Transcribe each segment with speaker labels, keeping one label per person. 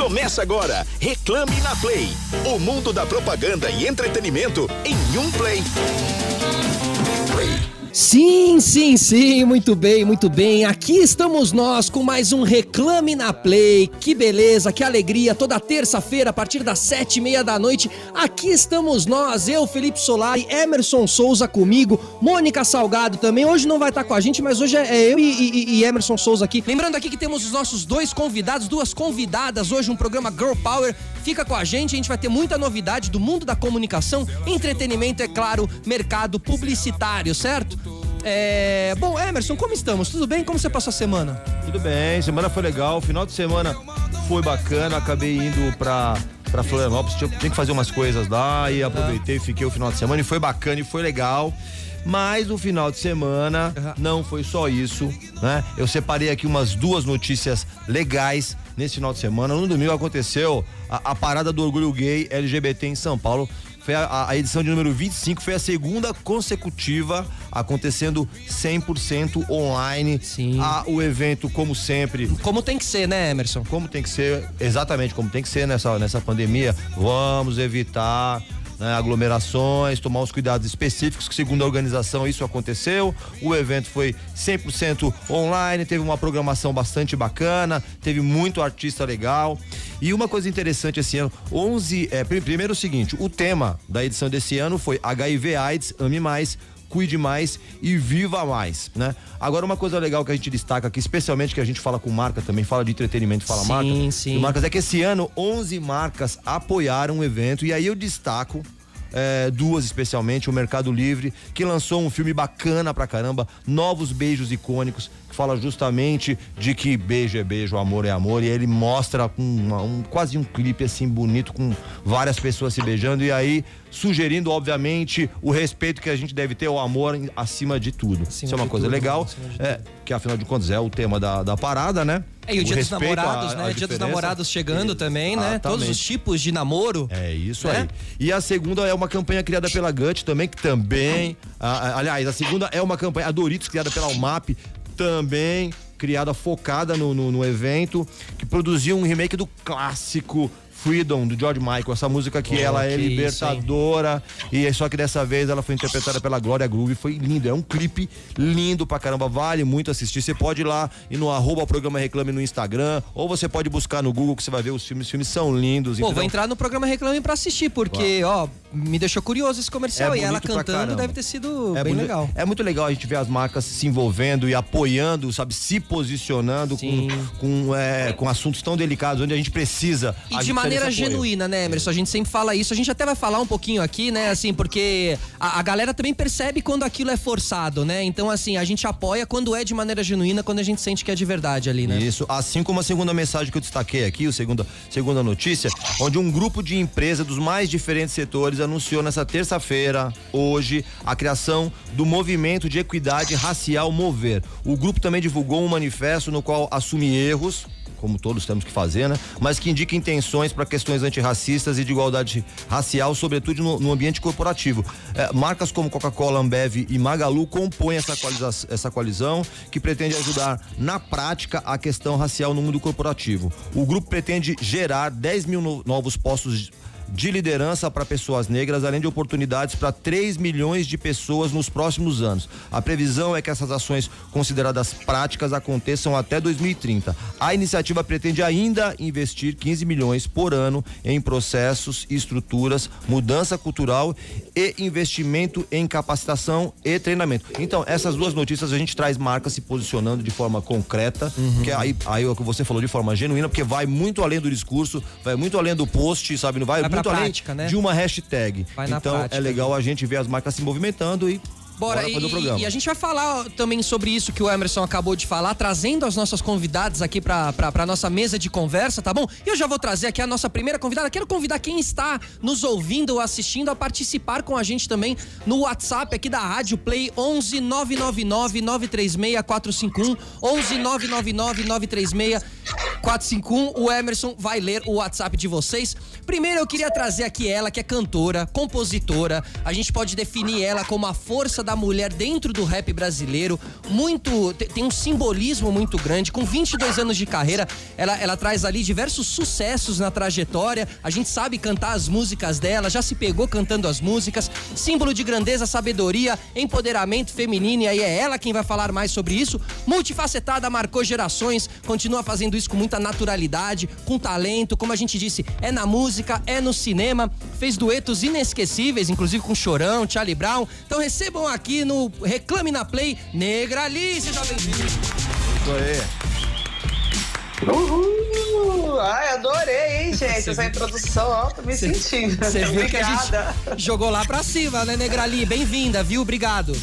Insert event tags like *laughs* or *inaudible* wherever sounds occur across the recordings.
Speaker 1: Começa agora, Reclame na Play. O mundo da propaganda e entretenimento em um play.
Speaker 2: Sim, sim, sim, muito bem, muito bem. Aqui estamos nós com mais um Reclame na Play. Que beleza, que alegria. Toda terça-feira, a partir das sete e meia da noite, aqui estamos nós, eu, Felipe Solari, Emerson Souza comigo, Mônica Salgado também. Hoje não vai estar com a gente, mas hoje é eu e, e, e Emerson Souza aqui. Lembrando aqui que temos os nossos dois convidados, duas convidadas hoje, um programa Girl Power. Fica com a gente, a gente vai ter muita novidade do mundo da comunicação, entretenimento, é claro, mercado publicitário, certo? É... Bom, Emerson, como estamos? Tudo bem? Como você passou a semana?
Speaker 3: Tudo bem, semana foi legal, final de semana foi bacana, acabei indo pra, pra Florianópolis, tinha, tinha que fazer umas coisas lá e aproveitei, fiquei o final de semana e foi bacana e foi legal. Mas o final de semana não foi só isso, né? Eu separei aqui umas duas notícias legais nesse final de semana. No domingo aconteceu a, a parada do orgulho gay LGBT em São Paulo. Foi a, a, edição de número 25, foi a segunda consecutiva acontecendo 100% online.
Speaker 2: Sim.
Speaker 3: A, o evento, como sempre.
Speaker 2: Como tem que ser, né, Emerson?
Speaker 3: Como tem que ser, exatamente como tem que ser nessa, nessa pandemia. Vamos evitar né, aglomerações, tomar os cuidados específicos, que segundo a organização isso aconteceu. O evento foi 100% online, teve uma programação bastante bacana, teve muito artista legal. E uma coisa interessante esse ano, 11, é, primeiro o seguinte, o tema da edição desse ano foi HIV AIDS, ame mais, cuide mais e viva mais, né? Agora uma coisa legal que a gente destaca aqui, especialmente que a gente fala com marca também, fala de entretenimento, fala
Speaker 2: sim,
Speaker 3: marca.
Speaker 2: Sim, sim.
Speaker 3: Marcas é que esse ano 11 marcas apoiaram o evento e aí eu destaco é, duas especialmente, o Mercado Livre, que lançou um filme bacana pra caramba, Novos Beijos Icônicos, que fala justamente de que beijo é beijo, amor é amor, e ele mostra com um, quase um clipe assim bonito, com várias pessoas se beijando, e aí sugerindo, obviamente, o respeito que a gente deve ter ao amor acima de tudo. Acima Isso é uma coisa tudo, legal, é, que afinal de contas é o tema da, da parada, né?
Speaker 2: É, e o, o dia dos namorados, a, né? A dia dos namorados chegando também, né? Todos os tipos de namoro.
Speaker 3: É isso é? aí. E a segunda é uma campanha criada pela Gut também, que também. A, aliás, a segunda é uma campanha, a Doritos, criada pela UMAP, também criada focada no, no, no evento, que produziu um remake do clássico Freedom, do George Michael. Essa música que oh, ela é libertadora. Isso, e é só que dessa vez ela foi interpretada pela Glória Groove. Foi lindo. É um clipe lindo pra caramba. Vale muito assistir. Você pode ir lá e no arroba programa Reclame no Instagram. Ou você pode buscar no Google que você vai ver os filmes. Os filmes são lindos.
Speaker 2: Pô, vou entrar no programa Reclame pra assistir, porque, Uau. ó, me deixou curioso esse comercial. É e ela cantando deve ter sido é bem bonito, legal.
Speaker 3: É muito legal a gente ver as marcas se envolvendo e apoiando, sabe, se posicionando com, com, é, com assuntos tão delicados, onde a gente precisa.
Speaker 2: E de maneira genuína, né, Emerson? A gente sempre fala isso. A gente até vai falar um pouquinho aqui, né, assim, porque a, a galera também percebe quando aquilo é forçado, né? Então, assim, a gente apoia quando é de maneira genuína, quando a gente sente que é de verdade ali, né?
Speaker 3: Isso, assim como a segunda mensagem que eu destaquei aqui, a segunda, segunda notícia, onde um grupo de empresas dos mais diferentes setores anunciou nessa terça-feira, hoje, a criação do movimento de equidade racial Mover. O grupo também divulgou um manifesto no qual assume erros como todos temos que fazer, né? Mas que indica intenções para questões antirracistas e de igualdade racial, sobretudo no, no ambiente corporativo. É, marcas como Coca-Cola, Ambev e Magalu compõem essa, essa coalizão que pretende ajudar na prática a questão racial no mundo corporativo. O grupo pretende gerar 10 mil no, novos postos de liderança para pessoas negras, além de oportunidades para 3 milhões de pessoas nos próximos anos. A previsão é que essas ações consideradas práticas aconteçam até 2030. A iniciativa pretende ainda investir 15 milhões por ano em processos, estruturas, mudança cultural e investimento em capacitação e treinamento. Então, essas duas notícias a gente traz marcas se posicionando de forma concreta, uhum. que aí, aí é o que você falou de forma genuína, porque vai muito além do discurso, vai muito além do post, sabe? Não vai, vai muito além prática, né? de uma hashtag. Vai então é legal a gente ver as marcas se movimentando e
Speaker 2: Bora, Bora e, e, a gente vai falar também sobre isso que o Emerson acabou de falar, trazendo as nossas convidadas aqui pra, pra, pra nossa mesa de conversa, tá bom? E eu já vou trazer aqui a nossa primeira convidada. Quero convidar quem está nos ouvindo ou assistindo a participar com a gente também no WhatsApp aqui da Rádio Play 11 999 936 451 11 999 936 451. O Emerson vai ler o WhatsApp de vocês. Primeiro eu queria trazer aqui ela, que é cantora, compositora. A gente pode definir ela como a força da mulher dentro do rap brasileiro. Muito. Tem um simbolismo muito grande. Com 22 anos de carreira, ela, ela traz ali diversos sucessos na trajetória. A gente sabe cantar as músicas dela, já se pegou cantando as músicas. Símbolo de grandeza, sabedoria, empoderamento feminino. E aí é ela quem vai falar mais sobre isso. Multifacetada, marcou gerações, continua fazendo isso com muita naturalidade, com talento. Como a gente disse, é na música, é no cinema. Fez duetos inesquecíveis, inclusive com Chorão, Charlie Brown. Então recebam aqui no Reclame na Play, Negra Ali, seja bem-vindo. Isso aí.
Speaker 4: Uhul! Ai, adorei, hein, *laughs* gente? Cê Essa introdução, ó, tô me cê, sentindo.
Speaker 2: Você viu que a gente jogou lá pra cima, né, Negrali? Bem-vinda, viu? Obrigado.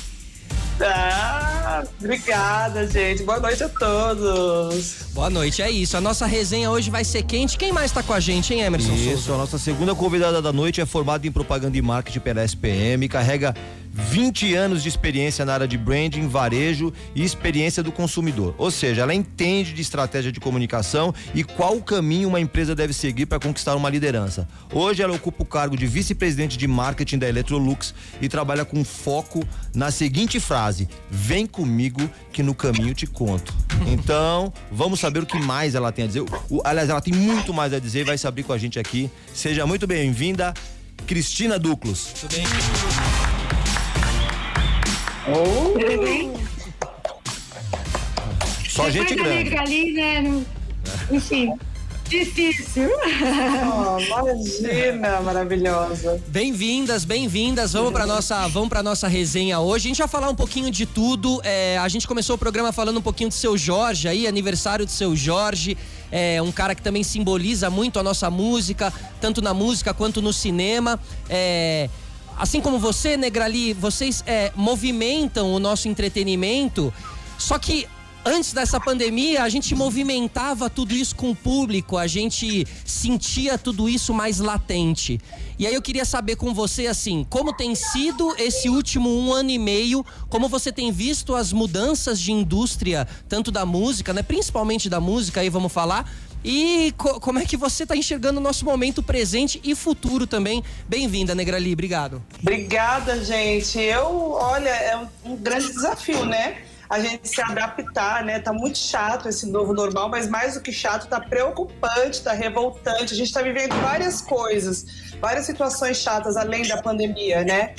Speaker 4: Ah, obrigada, gente. Boa noite a todos.
Speaker 2: Boa noite, é isso. A nossa resenha hoje vai ser quente. Quem mais tá com a gente, hein, Emerson
Speaker 3: Isso,
Speaker 2: Souza?
Speaker 3: a nossa segunda convidada da noite é formada em propaganda e marketing pela SPM, carrega 20 anos de experiência na área de branding, varejo e experiência do consumidor. Ou seja, ela entende de estratégia de comunicação e qual caminho uma empresa deve seguir para conquistar uma liderança. Hoje ela ocupa o cargo de vice-presidente de marketing da Electrolux e trabalha com foco na seguinte frase: "Vem comigo que no caminho te conto". Então, vamos saber o que mais ela tem a dizer. O, aliás, ela tem muito mais a dizer e vai saber com a gente aqui. Seja muito bem-vinda, Cristina Duclos. Tudo bem?
Speaker 5: Oh.
Speaker 3: Só Depois gente grande.
Speaker 5: Ali, né? Enfim. Difícil.
Speaker 4: Oh, imagina, maravilhosa.
Speaker 2: Bem-vindas, bem-vindas. Vamos para nossa, vamos para nossa resenha hoje. A gente vai falar um pouquinho de tudo. É, a gente começou o programa falando um pouquinho do seu Jorge aí, aniversário do seu Jorge. É um cara que também simboliza muito a nossa música, tanto na música quanto no cinema. É, assim como você, Negrali, vocês é, movimentam o nosso entretenimento. Só que antes dessa pandemia, a gente movimentava tudo isso com o público, a gente sentia tudo isso mais latente. E aí eu queria saber com você, assim, como tem sido esse último um ano e meio, como você tem visto as mudanças de indústria, tanto da música, né? Principalmente da música, aí vamos falar, e co como é que você está enxergando o nosso momento presente e futuro também? Bem-vinda, Negrali, obrigado.
Speaker 4: Obrigada, gente. Eu, olha, é um, grande desafio, né? a gente se adaptar, né? Tá muito chato esse novo normal, mas mais do que chato, tá preocupante, tá revoltante. A gente tá vivendo várias coisas, várias situações chatas além da pandemia, né?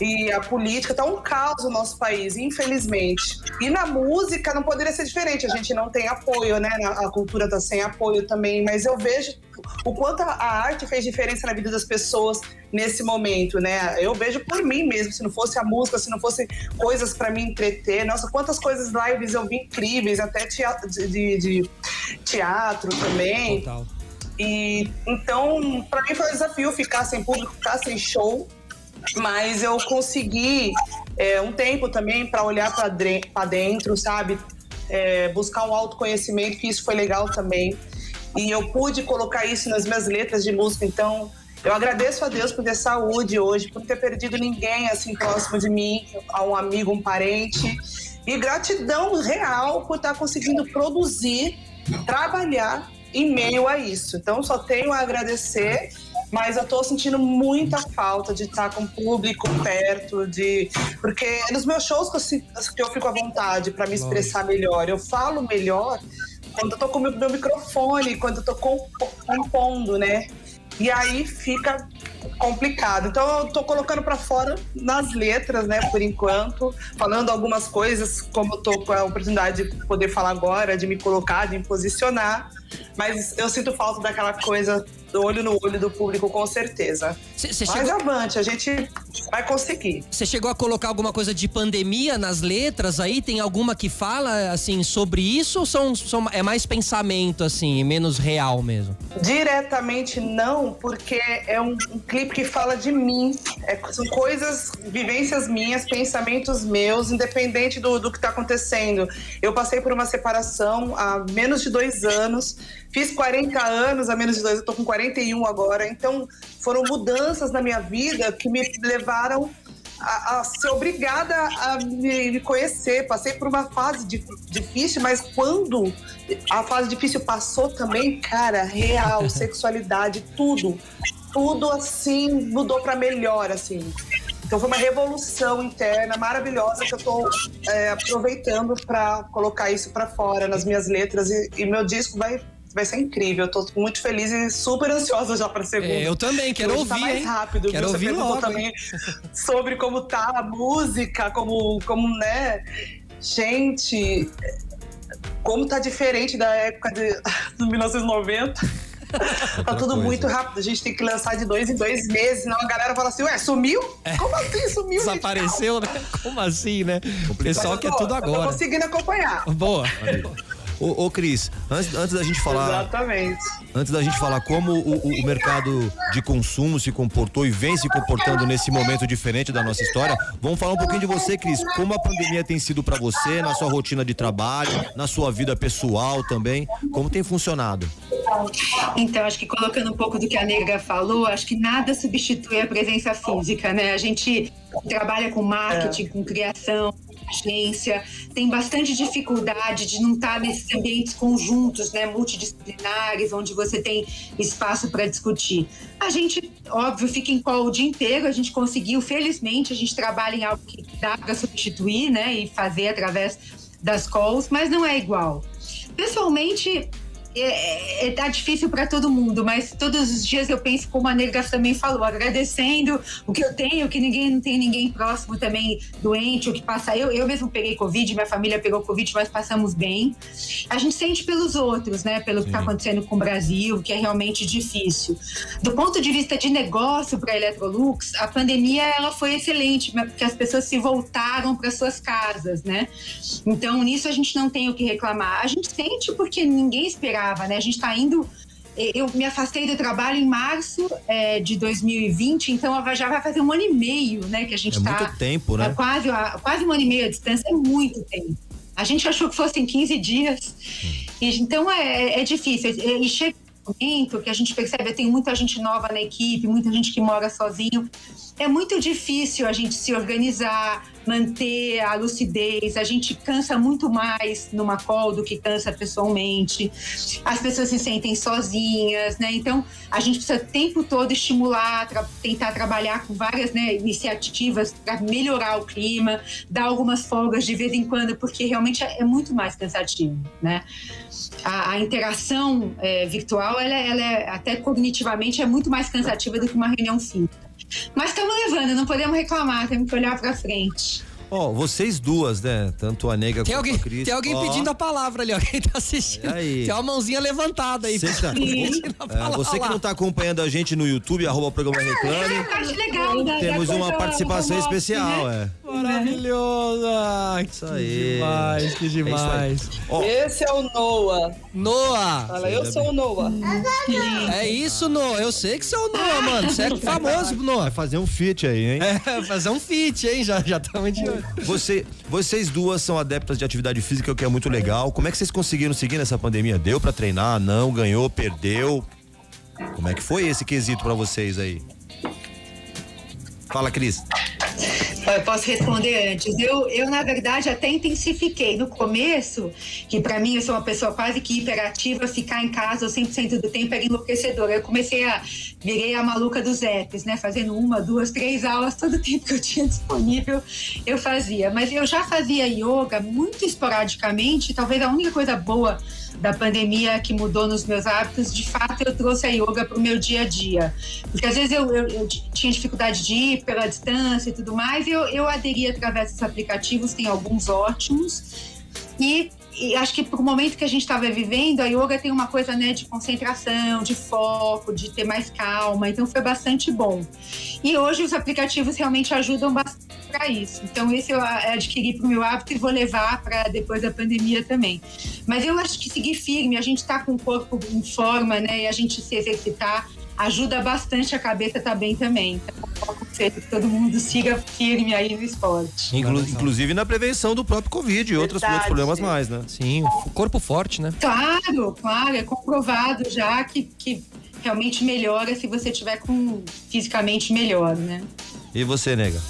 Speaker 4: E a política tá um caos no nosso país, infelizmente. E na música não poderia ser diferente. A gente não tem apoio, né? A cultura tá sem apoio também, mas eu vejo o quanto a arte fez diferença na vida das pessoas nesse momento, né? Eu vejo por mim mesmo, se não fosse a música, se não fosse coisas para me entreter, nossa, quantas coisas lives eu vi incríveis, até teatro, de, de teatro também. Total. E então, para mim foi um desafio ficar sem público, ficar sem show mas eu consegui é, um tempo também para olhar para dentro, sabe? É, buscar um autoconhecimento, que isso foi legal também. E eu pude colocar isso nas minhas letras de música, então eu agradeço a Deus por ter saúde hoje, por não ter perdido ninguém assim próximo de mim, a um amigo, um parente. E gratidão real por estar conseguindo produzir, trabalhar em meio a isso. Então só tenho a agradecer mas eu tô sentindo muita falta de estar com o público perto, de porque é nos meus shows que eu, que eu fico à vontade para me expressar melhor. Eu falo melhor quando eu tô com o meu microfone, quando eu tô compondo, né? E aí fica complicado. Então eu tô colocando para fora nas letras, né, por enquanto, falando algumas coisas, como eu tô com a oportunidade de poder falar agora, de me colocar, de me posicionar, mas eu sinto falta daquela coisa do olho no olho do público, com certeza. Cê, cê Mas chegou... avante, a gente vai conseguir.
Speaker 2: Você chegou a colocar alguma coisa de pandemia nas letras aí? Tem alguma que fala, assim, sobre isso ou são, são, é mais pensamento, assim, menos real mesmo?
Speaker 4: Diretamente não, porque é um, um clipe que fala de mim. É, são coisas, vivências minhas, pensamentos meus, independente do, do que está acontecendo. Eu passei por uma separação há menos de dois anos, fiz 40 anos há menos de dois, eu tô com 40 41 agora. Então, foram mudanças na minha vida que me levaram a, a ser obrigada a me, me, conhecer. Passei por uma fase de, difícil, mas quando a fase difícil passou também, cara, real, *laughs* sexualidade, tudo. Tudo assim mudou para melhor, assim. Então foi uma revolução interna maravilhosa que eu estou é, aproveitando para colocar isso para fora nas minhas letras e, e meu disco vai vai ser incrível. Eu tô muito feliz e super ansiosa já pra segunda. É,
Speaker 2: eu também, quero Hoje tá ouvir. Tá mais
Speaker 4: hein? rápido.
Speaker 2: Quero Você ouvir logo,
Speaker 4: também hein? sobre como tá a música, como, como, né? Gente, como tá diferente da época de, *laughs* de 1990. tá tudo coisa. muito rápido. A gente tem que lançar de dois em dois meses. Senão a galera fala assim: Ué, sumiu? É. Como assim sumiu?
Speaker 2: Desapareceu, né? Como assim, né? O pessoal quer tudo agora. Eu
Speaker 4: tô conseguindo acompanhar.
Speaker 2: Boa.
Speaker 3: Ô, ô Cris, antes, antes da gente falar.
Speaker 4: Exatamente.
Speaker 3: Antes da gente falar como o, o, mercado de consumo se comportou e vem se comportando nesse momento diferente da nossa história, vamos falar um pouquinho de você, Cris. Como a pandemia tem sido para você, na sua rotina de trabalho, na sua vida pessoal também? Como tem funcionado?
Speaker 5: Então, acho que colocando um pouco do que a Negra falou, acho que nada substitui a presença física, né? A gente trabalha com marketing, é. com criação, agência, tem bastante dificuldade de não estar nesses ambientes conjuntos, né, multidisciplinares, onde você tem espaço para discutir. A gente, óbvio, fica em call o dia inteiro, a gente conseguiu, felizmente, a gente trabalha em algo que dá para substituir, né, e fazer através das calls, mas não é igual. Pessoalmente, é, é, tá difícil para todo mundo, mas todos os dias eu penso como a Negra também falou, agradecendo o que eu tenho, que ninguém não tem ninguém próximo também doente, o que passa. Eu, eu mesmo peguei Covid, minha família pegou Covid, mas passamos bem. A gente sente pelos outros, né? Pelo Sim. que está acontecendo com o Brasil, que é realmente difícil. Do ponto de vista de negócio para a Electrolux, a pandemia ela foi excelente, porque as pessoas se voltaram para suas casas, né? Então, nisso a gente não tem o que reclamar. A gente sente porque ninguém esperava trabalhava, né? A gente está indo. Eu me afastei do trabalho em março é, de 2020, então já vai fazer um ano e meio, né? Que a gente está.
Speaker 3: É muito tempo, né?
Speaker 5: É quase, quase um ano e meio a distância, é muito tempo. A gente achou que fossem 15 dias. Hum. E, então é, é difícil. E chega momento que a gente percebe, tem muita gente nova na equipe, muita gente que mora sozinho é muito difícil a gente se organizar, manter a lucidez. A gente cansa muito mais numa call do que cansa pessoalmente. As pessoas se sentem sozinhas, né? Então, a gente precisa o tempo todo estimular, tra tentar trabalhar com várias né, iniciativas para melhorar o clima, dar algumas folgas de vez em quando, porque realmente é, muito mais cansativo, né? A, a interação é, virtual, ela, ela é, até cognitivamente, é muito mais cansativa do que uma reunião física. Mas estamos levando, não podemos reclamar, temos que olhar para frente.
Speaker 3: Ó, oh, vocês duas, né? Tanto a Nega
Speaker 2: tem
Speaker 3: quanto
Speaker 2: alguém,
Speaker 3: a Cris.
Speaker 2: Tem alguém oh. pedindo a palavra ali, ó. Quem tá assistindo. Aí. Tem uma mãozinha levantada aí.
Speaker 3: Tá... é, você que não tá acompanhando a gente no YouTube, arroba o programa Reclame.
Speaker 5: Ah, acho legal, né?
Speaker 3: Temos uma participação especial, né?
Speaker 2: é. Maravilhosa! Isso aí. Demais, que demais.
Speaker 4: É Esse é o Noah.
Speaker 2: Noah!
Speaker 4: Fala, eu sou o Noah.
Speaker 2: É isso, Noah. Eu sei que você é o Noah, mano. Você é *laughs* famoso, Noah.
Speaker 3: Vai fazer um feat aí, hein?
Speaker 2: É, fazer um feat, hein? Já estamos de olho.
Speaker 3: Você, vocês duas são adeptas de atividade física, o que é muito legal. Como é que vocês conseguiram seguir nessa pandemia? Deu para treinar? Não? Ganhou? Perdeu? Como é que foi esse quesito para vocês aí? Fala, Cris.
Speaker 5: Eu posso responder antes. Eu, eu, na verdade, até intensifiquei. No começo, que para mim eu sou uma pessoa quase que hiperativa, ficar em casa 100% do tempo era enlouquecedor. Eu comecei a. Virei a maluca dos apps, né? Fazendo uma, duas, três aulas todo o *laughs* tempo que eu tinha disponível, eu fazia. Mas eu já fazia yoga muito esporadicamente. Talvez a única coisa boa da pandemia que mudou nos meus hábitos, de fato eu trouxe a yoga para o meu dia a dia. Porque às vezes eu, eu, eu, tinha dificuldade de ir pela distância e tudo mais, e eu, eu aderi através dos aplicativos, tem alguns ótimos. E, e acho que para o momento que a gente estava vivendo, a yoga tem uma coisa né, de concentração, de foco, de ter mais calma, então foi bastante bom. E hoje os aplicativos realmente ajudam bastante para isso. Então, esse eu adquiri para o meu hábito e vou levar para depois da pandemia também. Mas eu acho que seguir firme, a gente está com o corpo em forma, né? E a gente se exercitar ajuda bastante a cabeça tá bem também. Então, que todo mundo siga firme aí no esporte.
Speaker 3: Inclu inclusive na prevenção do próprio Covid e outros, outros problemas mais, né?
Speaker 2: Sim, o corpo forte, né?
Speaker 5: Claro, claro, é comprovado já que, que realmente melhora se você tiver com fisicamente melhor, né?
Speaker 3: E você, nega?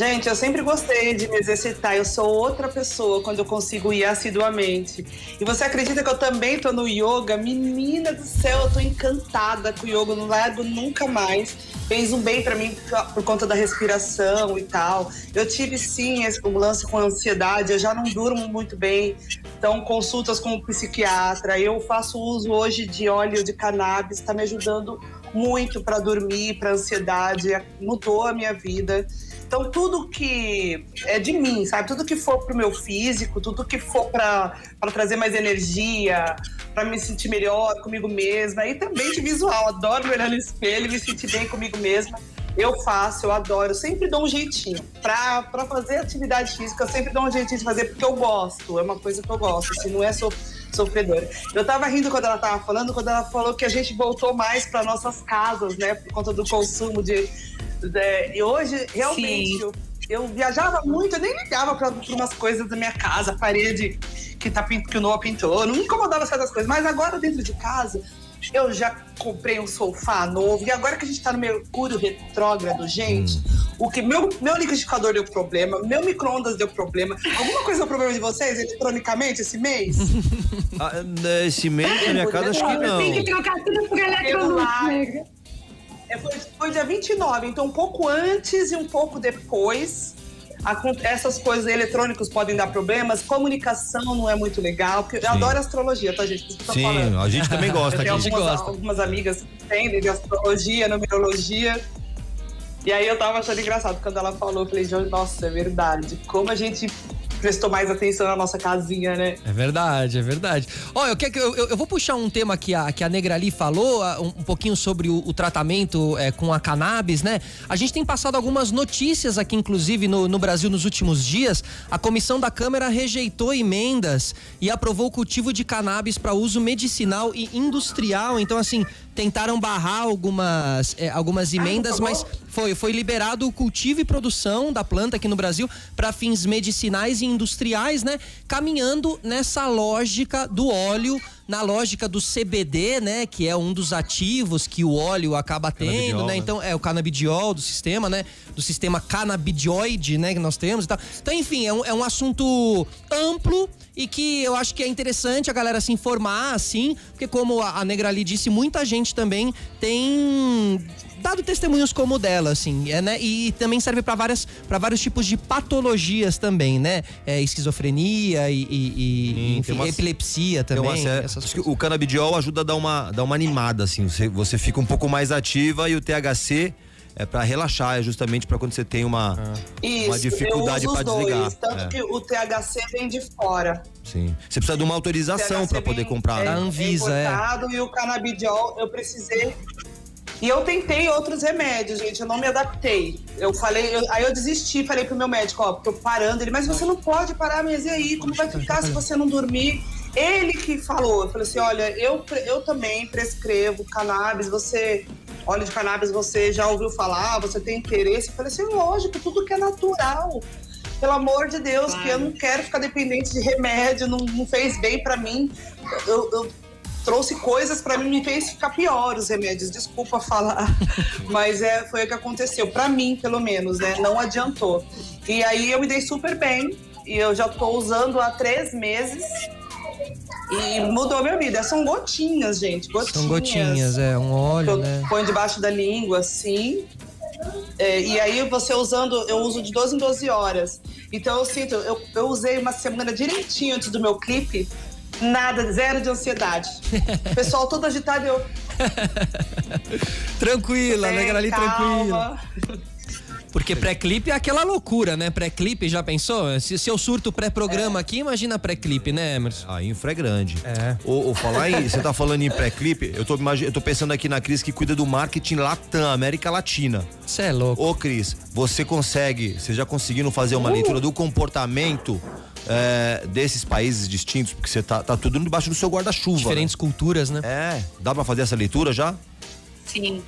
Speaker 4: Gente, eu sempre gostei de me exercitar. Eu sou outra pessoa quando eu consigo ir assiduamente. E você acredita que eu também tô no yoga? Menina do céu, eu tô encantada com o yoga, não largo nunca mais. Fez um bem para mim por conta da respiração e tal. Eu tive sim esse lance com ansiedade, eu já não durmo muito bem. Então, consultas com o psiquiatra. Eu faço uso hoje de óleo de cannabis, está me ajudando muito para dormir, para ansiedade, mudou a minha vida. Então, tudo que é de mim, sabe? Tudo que for pro meu físico, tudo que for para trazer mais energia, para me sentir melhor comigo mesma. E também de visual. Adoro me olhar no espelho me sentir bem comigo mesma. Eu faço, eu adoro, eu sempre dou um jeitinho. Pra, pra fazer atividade física, eu sempre dou um jeitinho de fazer porque eu gosto. É uma coisa que eu gosto, assim, não é so, sofredora. Eu tava rindo quando ela tava falando, quando ela falou que a gente voltou mais para nossas casas, né? Por conta do consumo de, é, e hoje, realmente, eu, eu, viajava muito, eu nem ligava para umas coisas da minha casa, parede que, tá, que o Noah pintou, não me incomodava certas coisas. Mas agora, dentro de casa, eu já comprei um sofá novo. E agora que a gente tá no Mercúrio retrógrado, gente, hum. O que meu, meu liquidificador deu problema, meu micro-ondas deu problema. Alguma coisa deu problema de vocês eletronicamente esse mês? *laughs*
Speaker 3: ah, esse mês na minha casa acho que não.
Speaker 5: Tem que trocar tudo por eletrônico.
Speaker 4: É, foi, foi dia 29, então um pouco antes e um pouco depois. essas coisas eletrônicas podem dar problemas, comunicação não é muito legal, porque Sim. eu adoro astrologia, tá, gente?
Speaker 3: Sim, falando. a gente também gosta.
Speaker 4: Eu tenho algumas, algumas amigas que entendem de astrologia, numerologia. E aí eu tava achando engraçado quando ela falou, eu falei, nossa, é verdade. Como a gente prestou mais atenção na nossa casinha, né?
Speaker 2: É verdade, é verdade. Olha, eu, eu, eu, vou puxar um tema que a, que a Negrali falou, um, um pouquinho sobre o, o tratamento é, com a cannabis, né? A gente tem passado algumas notícias aqui, inclusive, no, no Brasil nos últimos dias. A comissão da Câmara rejeitou emendas e aprovou o cultivo de cannabis para uso medicinal e industrial. Então, assim, tentaram barrar algumas, é, algumas emendas, ah, mas foi, foi liberado o cultivo e produção da planta aqui no Brasil para fins medicinais e industriais, né? Caminhando nessa lógica do óleo na lógica do CBD, né, que é um dos ativos que o óleo acaba tendo, né? né? Então é o canabidiol do sistema, né? Do sistema canabidioide, né, que nós temos e tal. Então, enfim, é um, é um assunto amplo e que eu acho que é interessante a galera se informar, assim, porque como a, a Negrali disse, muita gente também tem dado testemunhos como o dela, assim, é, né? E também serve para várias para vários tipos de patologias também, né? É, esquizofrenia e, e, e enfim, uma, epilepsia também.
Speaker 3: o canabidiol ajuda a dar uma, dar uma animada, assim, você, você fica um pouco mais ativa e o THC é para relaxar, é justamente para quando você tem uma,
Speaker 4: Isso,
Speaker 3: uma dificuldade para desligar.
Speaker 4: Tanto é. que o THC vem de fora.
Speaker 3: Sim. Você precisa de uma autorização para poder comprar.
Speaker 4: É,
Speaker 3: né?
Speaker 4: A Anvisa, é. E o canabidiol, eu precisei e eu tentei outros remédios, gente, eu não me adaptei. Eu falei, eu, aí eu desisti, falei pro meu médico, ó, tô parando. Ele, mas você não pode parar, mas e aí? Como vai ficar se você não dormir? Ele que falou, eu falei assim, olha, eu, eu também prescrevo cannabis, você, óleo de cannabis, você já ouviu falar, você tem interesse? Eu falei assim, lógico, tudo que é natural. Pelo amor de Deus, claro. que eu não quero ficar dependente de remédio, não, não fez bem para mim. Eu, eu trouxe coisas para mim, me fez ficar pior os remédios. Desculpa falar, *laughs* mas é, foi o que aconteceu. Para mim, pelo menos, né? Não adiantou. E aí eu me dei super bem e eu já tô usando há três meses. E mudou a minha vida. São gotinhas, gente. Gotinhas.
Speaker 2: São gotinhas, é. Um óleo, né?
Speaker 4: Põe debaixo da língua, assim. É, e aí você usando, eu uso de 12 em 12 horas. Então eu sinto, eu, eu usei uma semana direitinho antes do meu clipe Nada, zero de ansiedade. O pessoal todo agitado eu. *laughs*
Speaker 2: tranquila, é, né, ali tranquila. Porque pré-clipe é aquela loucura, né? Pré-clipe, já pensou? Se, se eu surto pré-programa é. aqui, imagina pré-clipe, né, Emerson?
Speaker 3: A infra é grande. É. Ou, ou falar em. você tá falando em pré-clipe, eu tô, eu tô pensando aqui na Cris que cuida do marketing Latam, América Latina.
Speaker 2: Você é louco.
Speaker 3: Ô, Cris, você consegue, você já conseguindo fazer uma uh. leitura do comportamento é, desses países distintos, porque você tá, tá tudo debaixo do seu guarda-chuva.
Speaker 2: Diferentes
Speaker 3: né?
Speaker 2: culturas, né?
Speaker 3: É. Dá pra fazer essa leitura já?
Speaker 5: Sim.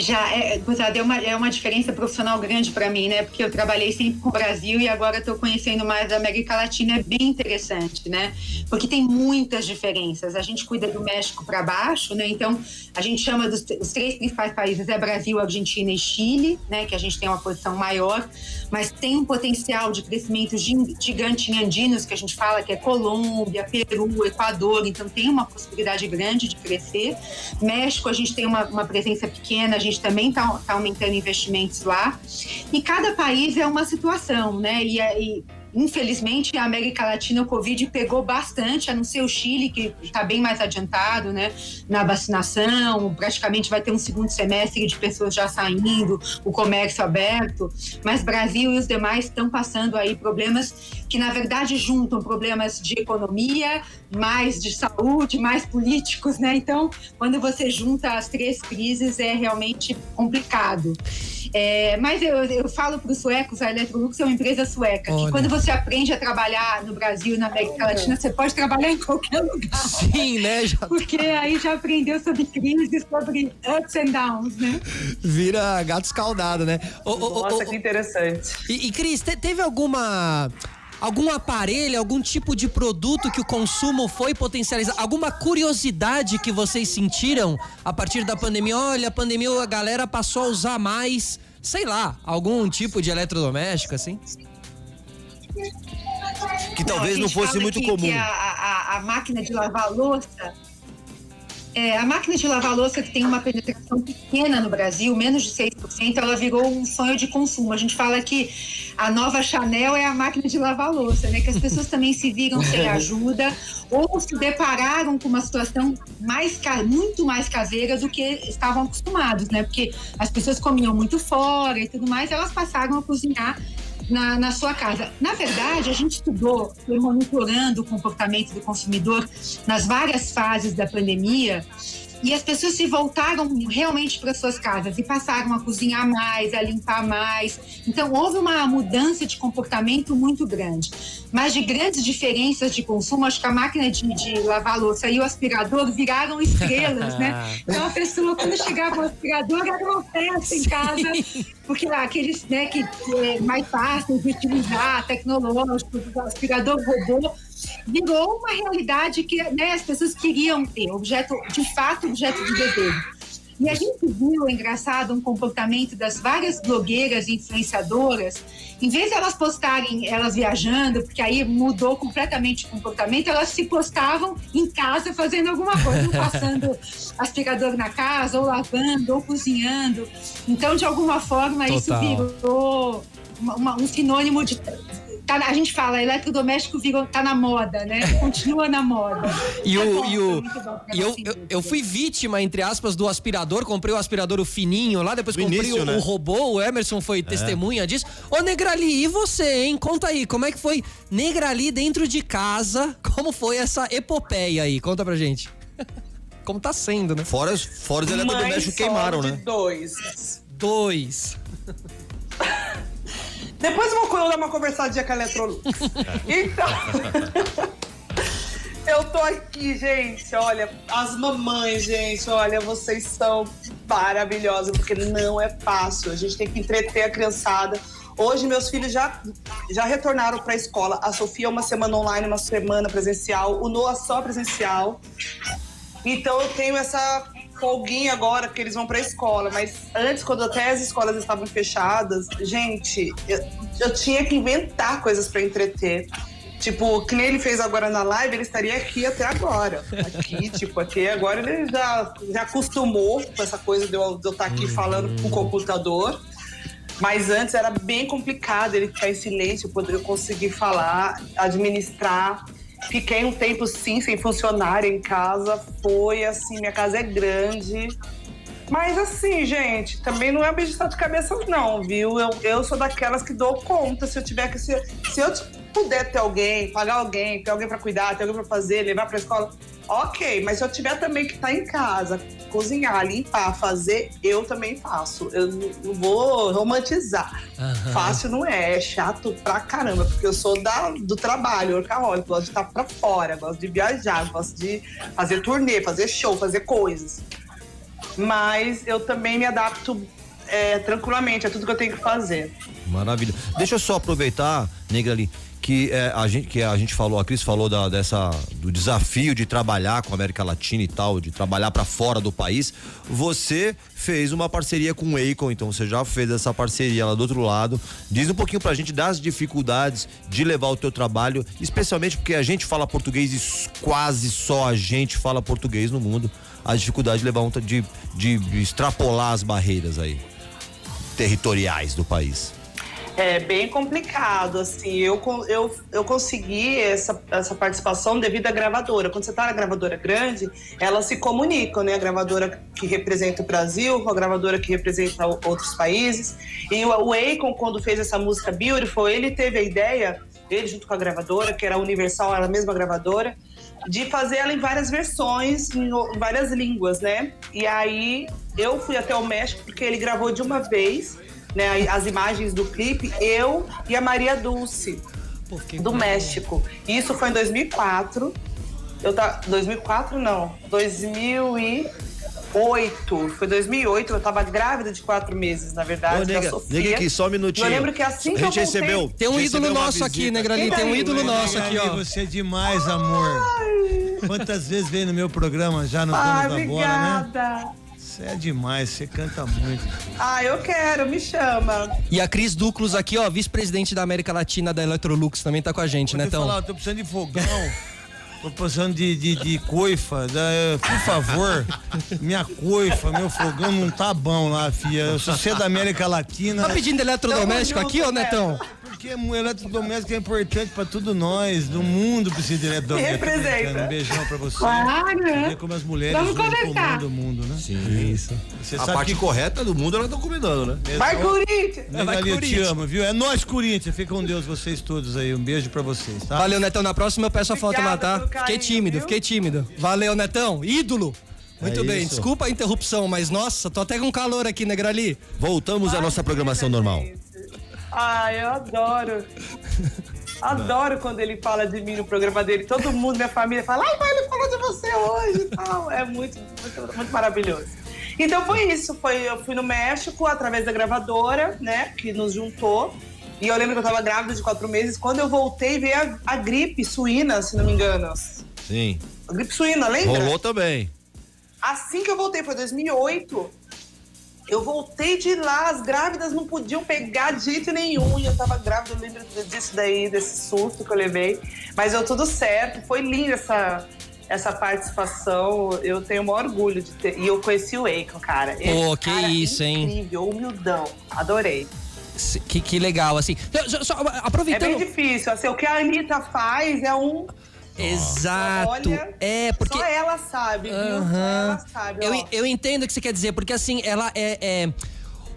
Speaker 5: Já, é, é, uma, é uma diferença profissional grande para mim, né? Porque eu trabalhei sempre com o Brasil e agora estou conhecendo mais a América Latina. É bem interessante, né? Porque tem muitas diferenças. A gente cuida do México para baixo, né? Então, a gente chama dos os três principais países é Brasil, Argentina e Chile, né? Que a gente tem uma posição maior, mas tem um potencial de crescimento gigante em andinos, que a gente fala que é Colômbia, Peru, Equador. Então, tem uma possibilidade grande de crescer. México, a gente tem uma, uma presença pequena, a gente também está tá aumentando investimentos lá. E cada país é uma situação, né? E, e Infelizmente, a América Latina, o Covid pegou bastante, a não ser o Chile, que está bem mais adiantado né, na vacinação, praticamente vai ter um segundo semestre de pessoas já saindo, o comércio aberto, mas Brasil e os demais estão passando aí problemas que, na verdade, juntam problemas de economia, mais de saúde, mais políticos, né? Então, quando você junta as três crises, é realmente complicado. É, mas eu, eu falo para os suecos, a Electrolux é uma empresa sueca, Olha. que quando você aprende a trabalhar no Brasil e na América Latina, você pode trabalhar em qualquer lugar.
Speaker 2: Sim, né?
Speaker 5: Já... Porque aí já aprendeu sobre crise, sobre ups and downs, né?
Speaker 2: Vira gato escaldado, né?
Speaker 4: Nossa, que interessante.
Speaker 2: E, e Cris, te, teve alguma algum aparelho, algum tipo de produto que o consumo foi potencializado? Alguma curiosidade que vocês sentiram a partir da pandemia? Olha, a pandemia a galera passou a usar mais, sei lá, algum tipo de eletrodoméstico assim?
Speaker 3: Que talvez não, não fosse muito
Speaker 5: que,
Speaker 3: comum.
Speaker 5: Que a, a, a máquina de lavar louça é, a máquina de lavar louça, que tem uma penetração pequena no Brasil, menos de 6%, ela virou um sonho de consumo. A gente fala que a nova Chanel é a máquina de lavar louça, né? Que as pessoas também se viram sem *laughs* ajuda ou se depararam com uma situação mais, muito mais caseira do que estavam acostumados, né? Porque as pessoas comiam muito fora e tudo mais, elas passaram a cozinhar na, na sua casa. Na verdade, a gente estudou, foi monitorando o comportamento do consumidor nas várias fases da pandemia e as pessoas se voltaram realmente para suas casas e passaram a cozinhar mais, a limpar mais. Então, houve uma mudança de comportamento muito grande. Mas de grandes diferenças de consumo, acho que a máquina de, de lavar louça e o aspirador viraram estrelas, né? *laughs* Então, a pessoa, quando chegava o aspirador, era uma festa em casa, porque aqueles né, que é mais fáceis de utilizar, tecnológicos, o aspirador robô virou uma realidade que né, as pessoas queriam ter, objeto, de fato, objeto de desejo. E a gente viu, engraçado, um comportamento das várias blogueiras e influenciadoras. Em vez de elas postarem elas viajando, porque aí mudou completamente o comportamento, elas se postavam em casa fazendo alguma coisa, passando *laughs* aspirador na casa, ou lavando, ou cozinhando. Então, de alguma forma, Total. isso virou uma, uma, um sinônimo de tá, a gente fala, eletrodoméstico virou, tá na moda, né? Continua na moda. *laughs*
Speaker 2: E, o, é e, o, e eu, eu, eu, fui vítima, entre aspas, do aspirador, comprei o aspirador o fininho lá, depois comprei início, o, né? o, robô, o Emerson foi é. testemunha disso. Ô, Negrali, e você, hein? Conta aí, como é que foi Negrali dentro de casa? Como foi essa epopeia aí? Conta pra gente. *laughs* Como tá sendo, né?
Speaker 3: Fora, fora os eletrodomésticos queimaram, né?
Speaker 4: Dois.
Speaker 2: Dois.
Speaker 4: Depois eu vou dar uma conversadinha com a Electrolux. então. *laughs* eu tô aqui, gente. Olha, as mamães, gente, olha, vocês são maravilhosas, porque não é fácil. A gente tem que entreter a criançada. Hoje, meus filhos já, já retornaram para a escola. A Sofia, uma semana online, uma semana presencial. O Noah, só presencial. Então, eu tenho essa folguinha agora que eles vão pra escola, mas antes, quando até as escolas estavam fechadas, gente, eu, eu tinha que inventar coisas para entreter. Tipo, que nem ele fez agora na live, ele estaria aqui até agora. Aqui, *laughs* tipo, aqui agora ele já, já acostumou com essa coisa de eu, de eu estar aqui falando com o computador. Mas antes era bem complicado ele ficar em silêncio, poder conseguir falar, administrar. Fiquei um tempo, sim, sem funcionário em casa. Foi assim, minha casa é grande. Mas assim, gente, também não é bicho de cabeça, não, viu? Eu, eu sou daquelas que dou conta se eu tiver que. Se, se eu puder ter alguém, pagar alguém, ter alguém para cuidar, ter alguém para fazer, levar para escola, ok. Mas se eu tiver também que estar tá em casa, cozinhar, limpar, fazer, eu também faço. Eu não vou romantizar. Uhum. Fácil não é, é chato pra caramba, porque eu sou da, do trabalho, workaholic, gosto de estar pra fora, gosto de viajar, gosto de fazer turnê, fazer show, fazer coisas. mas eu também me adapto é, tranquilamente a tudo que eu tenho que fazer.
Speaker 3: Maravilha. Deixa eu só aproveitar, Negra ali, que é, a gente que a gente falou, a Cris falou da, dessa do desafio de trabalhar com a América Latina e tal, de trabalhar para fora do país. Você fez uma parceria com o Akon, então você já fez essa parceria lá do outro lado. Diz um pouquinho pra gente das dificuldades de levar o teu trabalho, especialmente porque a gente fala português e quase só a gente fala português no mundo. A dificuldade de levar um de, de extrapolar as barreiras aí territoriais do país.
Speaker 4: É bem complicado, assim. Eu, eu, eu consegui essa, essa participação devido à gravadora. Quando você está na gravadora grande, elas se comunicam, né? A gravadora que representa o Brasil, a gravadora que representa outros países. E o, Akon, quando fez essa música Beautiful, ele teve a ideia, ele junto com a gravadora, que era a Universal, era a mesma gravadora, de fazer ela em várias versões, em várias línguas, né? E aí eu fui até o México porque ele gravou de uma vez né, as imagens do clipe, eu e a Maria Dulce, do México. Isso foi em 2004. Eu tá 2004 não, 2008. Foi 2008, eu tava grávida de quatro meses, na verdade, Ô, nega,
Speaker 3: Sofia. Aqui, só um minutinho.
Speaker 4: Eu lembro que assim que
Speaker 3: a gente
Speaker 4: eu
Speaker 3: voltei, recebeu.
Speaker 2: Tem um ídolo nosso aqui, Negrali, tem um ídolo nosso aqui, ó.
Speaker 6: Você é demais, amor. Ai. Quantas vezes veio no meu programa já no Ai, Dono da Bola, né? Você é demais, você canta muito.
Speaker 4: Ah, eu quero, me chama.
Speaker 2: E a Cris Duclos aqui, ó, vice-presidente da América Latina da Electrolux, também tá com a gente, Vou né, Então?
Speaker 6: falar, tô precisando de fogão. Tô precisando de, de, de coifa. Da, por favor, minha coifa, meu fogão não tá bom lá, filha. Eu sou você da América Latina.
Speaker 2: Tá pedindo eletrodoméstico aqui, ô Netão?
Speaker 6: Porque eletrodoméstico é importante pra todos nós. No mundo precisa de eletrodoméstico.
Speaker 4: Representa.
Speaker 6: Um beijão pra você.
Speaker 5: Claro.
Speaker 6: Como as mulheres
Speaker 5: Vamos comandam
Speaker 6: o mundo, né?
Speaker 3: Sim. Isso. Você a parte que... correta do mundo elas estão comandando, né?
Speaker 4: Vai, Corinthians!
Speaker 6: Vai, Corinthians. Eu te amo, viu? É nós, Corinthians. Fica com Deus, vocês todos aí. Um beijo pra vocês, tá?
Speaker 2: Valeu, Netão. Na próxima eu peço a foto lá, tá? Carinho, fiquei tímido, viu? fiquei tímido. Valeu, Netão. Ídolo. Muito é bem, isso. desculpa a interrupção, mas nossa, tô até com calor aqui, Negrali.
Speaker 3: Voltamos à nossa programação normal.
Speaker 4: Ah, eu adoro. Adoro quando ele fala de mim no programa dele. Todo mundo, minha família, fala, ai, pai, ele falou de você hoje e tal. É muito, muito, muito maravilhoso. Então foi isso. Foi, eu fui no México através da gravadora, né? Que nos juntou. E eu lembro que eu tava grávida de quatro meses. Quando eu voltei, veio a, a gripe suína, se não me engano.
Speaker 3: Sim.
Speaker 4: A gripe suína, lembra?
Speaker 3: Rolou também.
Speaker 4: Assim que eu voltei, foi 2008. Eu voltei de lá, as grávidas não podiam pegar de jeito nenhum. E eu tava grávida, eu lembro disso daí, desse susto que eu levei. Mas deu tudo certo, foi linda essa, essa participação. Eu tenho o maior orgulho de ter. E eu conheci o Akon, cara.
Speaker 2: Pô, que cara isso, hein?
Speaker 4: Incrível, humildão. Adorei.
Speaker 2: Que, que legal, assim. Só, só, aproveitando. É
Speaker 4: bem difícil. Assim, o que a Anitta faz é um
Speaker 2: Exato. Olha, é, porque.
Speaker 4: Só ela sabe, viu? Só ela sabe.
Speaker 2: Eu, eu entendo o que você quer dizer, porque assim, ela é, é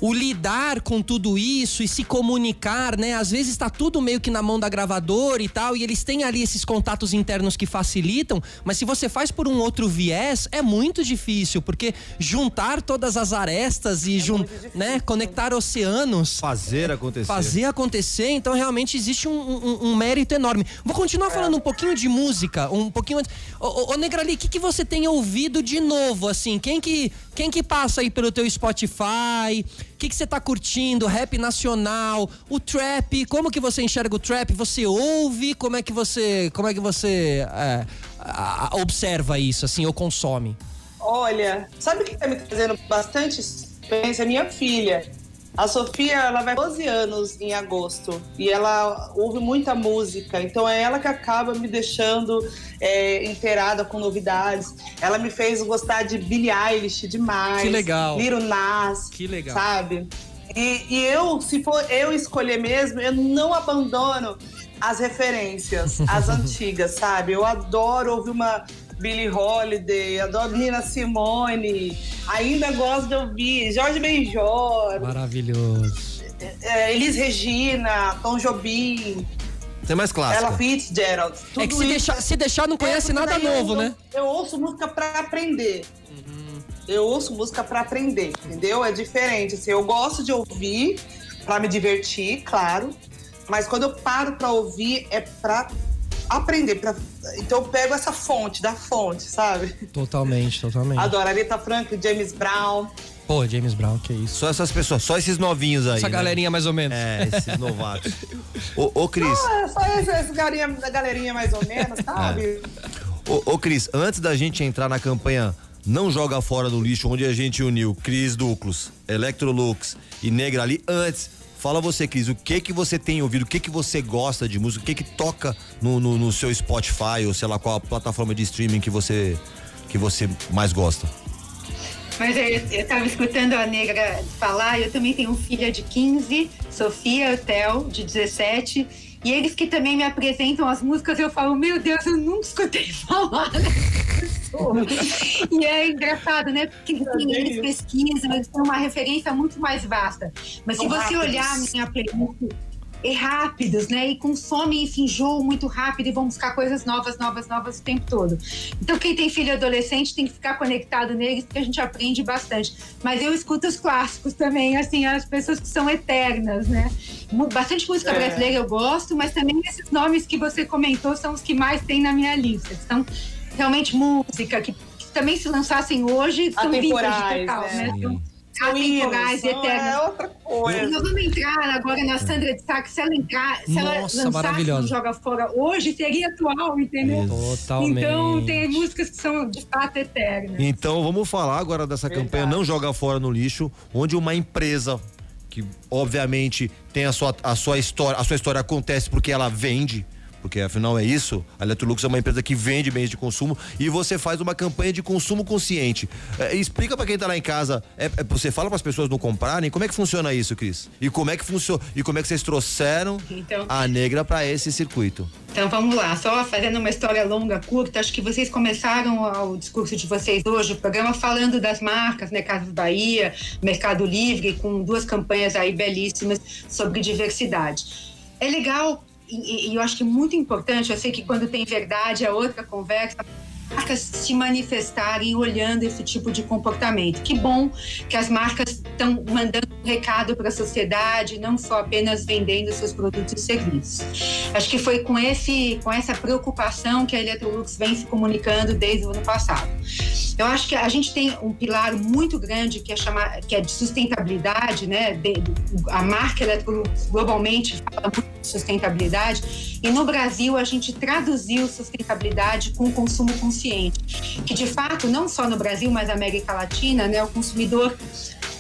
Speaker 2: o lidar com tudo isso e se comunicar, né? Às vezes está tudo meio que na mão da gravadora e tal, e eles têm ali esses contatos internos que facilitam, mas se você faz por um outro viés, é muito difícil, porque juntar todas as arestas e é né, conectar oceanos.
Speaker 3: Fazer acontecer.
Speaker 2: Fazer acontecer, então realmente existe um, um, um mérito enorme. Vou continuar é. falando um pouquinho de música, um pouquinho antes. Ô, ô, ô Negrali, o que, que você tem ouvido de novo, assim? Quem que, quem que passa aí pelo teu Spotify? Que, que você tá curtindo? Rap nacional, o trap, como que você enxerga o trap? Você ouve? Como é que você, como é que você é, observa isso, assim, ou consome?
Speaker 4: Olha, sabe o que tá me trazendo bastante experiência? Minha filha. A Sofia, ela vai 12 anos em agosto e ela ouve muita música, então é ela que acaba me deixando é, inteirada com novidades. Ela me fez gostar de Billie Eilish demais.
Speaker 2: Que legal.
Speaker 4: Liro Nas.
Speaker 2: Que legal.
Speaker 4: Sabe? E, e eu, se for eu escolher mesmo, eu não abandono as referências, as *laughs* antigas, sabe? Eu adoro ouvir uma Billie Holiday, adoro Nina Simone, ainda gosto de ouvir Jorge Benjor.
Speaker 2: Maravilhoso.
Speaker 4: É, Elis Regina, Tom Jobim.
Speaker 3: Tem mais clássico.
Speaker 4: Ella Fitzgerald.
Speaker 2: é que se, deixar, se deixar não conhece é, nada novo,
Speaker 4: eu,
Speaker 2: né?
Speaker 4: Eu ouço música pra aprender. Uhum. Eu ouço música pra aprender, entendeu? É diferente. Assim, eu gosto de ouvir pra me divertir, claro. Mas quando eu paro pra ouvir, é pra aprender. Pra... Então eu pego essa fonte, da fonte, sabe?
Speaker 2: Totalmente, totalmente.
Speaker 4: Adoro Aretha Franklin, James Brown.
Speaker 2: Pô, James Brown, que isso.
Speaker 3: Só essas pessoas, só esses novinhos aí.
Speaker 2: Essa
Speaker 3: né?
Speaker 2: galerinha mais ou menos.
Speaker 3: É, esses novatos. *laughs* ô, ô, Cris.
Speaker 4: Ah, é só essa, essa galerinha, galerinha mais ou menos, sabe?
Speaker 3: Ô, ô, Cris, antes da gente entrar na campanha Não Joga Fora do Lixo, onde a gente uniu Cris Duclos, Electrolux e Negra ali, antes, fala você, Cris, o que que você tem ouvido, o que que você gosta de música, o que que toca no, no, no seu Spotify ou sei lá qual a plataforma de streaming que você, que você mais gosta?
Speaker 5: Mas eu, eu tava escutando a negra falar, eu também tenho filha de 15, Sofia, Theo, de 17, e eles que também me apresentam as músicas, eu falo, meu Deus, eu nunca escutei *laughs* falar dessa pessoa. e é engraçado, né? Porque assim, eles pesquisam, eles têm uma referência muito mais vasta. Mas se você olhar a minha playlist, é rápidos, né? E consomem esse enjoo muito rápido e vão buscar coisas novas, novas, novas o tempo todo. Então, quem tem filho adolescente tem que ficar conectado neles, porque a gente aprende bastante. Mas eu escuto os clássicos também, assim, as pessoas que são eternas, né? Bastante música
Speaker 4: É.
Speaker 5: brasileira eu gosto, mas também esses nomes que você comentou são os que mais tem na minha lista. São realmente música que, que também se lançassem hoje são vintage total,
Speaker 4: né?
Speaker 5: né? São Atemporais e
Speaker 4: são-
Speaker 5: eternas.
Speaker 4: É outra coisa.
Speaker 5: nós vamos entrar agora na Sandra de Sá, que se ela entrar, se ela
Speaker 2: Nossa,
Speaker 5: lançasse
Speaker 2: maravilhosa.
Speaker 5: no Joga Fora hoje, seria atual, entendeu?
Speaker 2: Totalmente.
Speaker 5: Então tem músicas que são de fato eternas.
Speaker 3: Então vamos falar agora dessa
Speaker 4: Verdade.
Speaker 3: campanha Não Joga Fora no Lixo, onde uma empresa que obviamente tem a sua, a sua história, a sua história acontece porque ela vende, porque afinal é isso, a Electrolux é uma empresa que vende bens de consumo e você faz uma campanha de consumo consciente. É, explica pra quem tá lá em casa, é, é, você fala para as pessoas não comprarem, como é que funciona isso, Cris? E como é que funciona? E como é que vocês trouxeram
Speaker 5: Então-
Speaker 3: a negra para esse circuito?
Speaker 5: Então vamos lá, só fazendo uma história longa, curta, acho que vocês começaram o discurso de vocês hoje, o programa falando das marcas, né, Casas Bahia, Mercado Livre, com duas campanhas aí belíssimas sobre diversidade. É legal e, e eu acho que muito importante, eu sei que quando tem verdade é outra conversa, marcas se manifestarem olhando esse tipo de comportamento. Que bom que as marcas estão mandando um recado para a sociedade, não só apenas vendendo seus produtos e serviços. Acho que foi com esse, com essa preocupação que a Electrolux vem se comunicando desde o ano passado. Eu acho que a gente tem um pilar muito grande que é chamar, que é de sustentabilidade, né? A marca Electrolux globalmente fala muito sustentabilidade e no Brasil a gente traduziu sustentabilidade com consumo consciente, que de fato não só no Brasil, mas na América Latina, né? O consumidor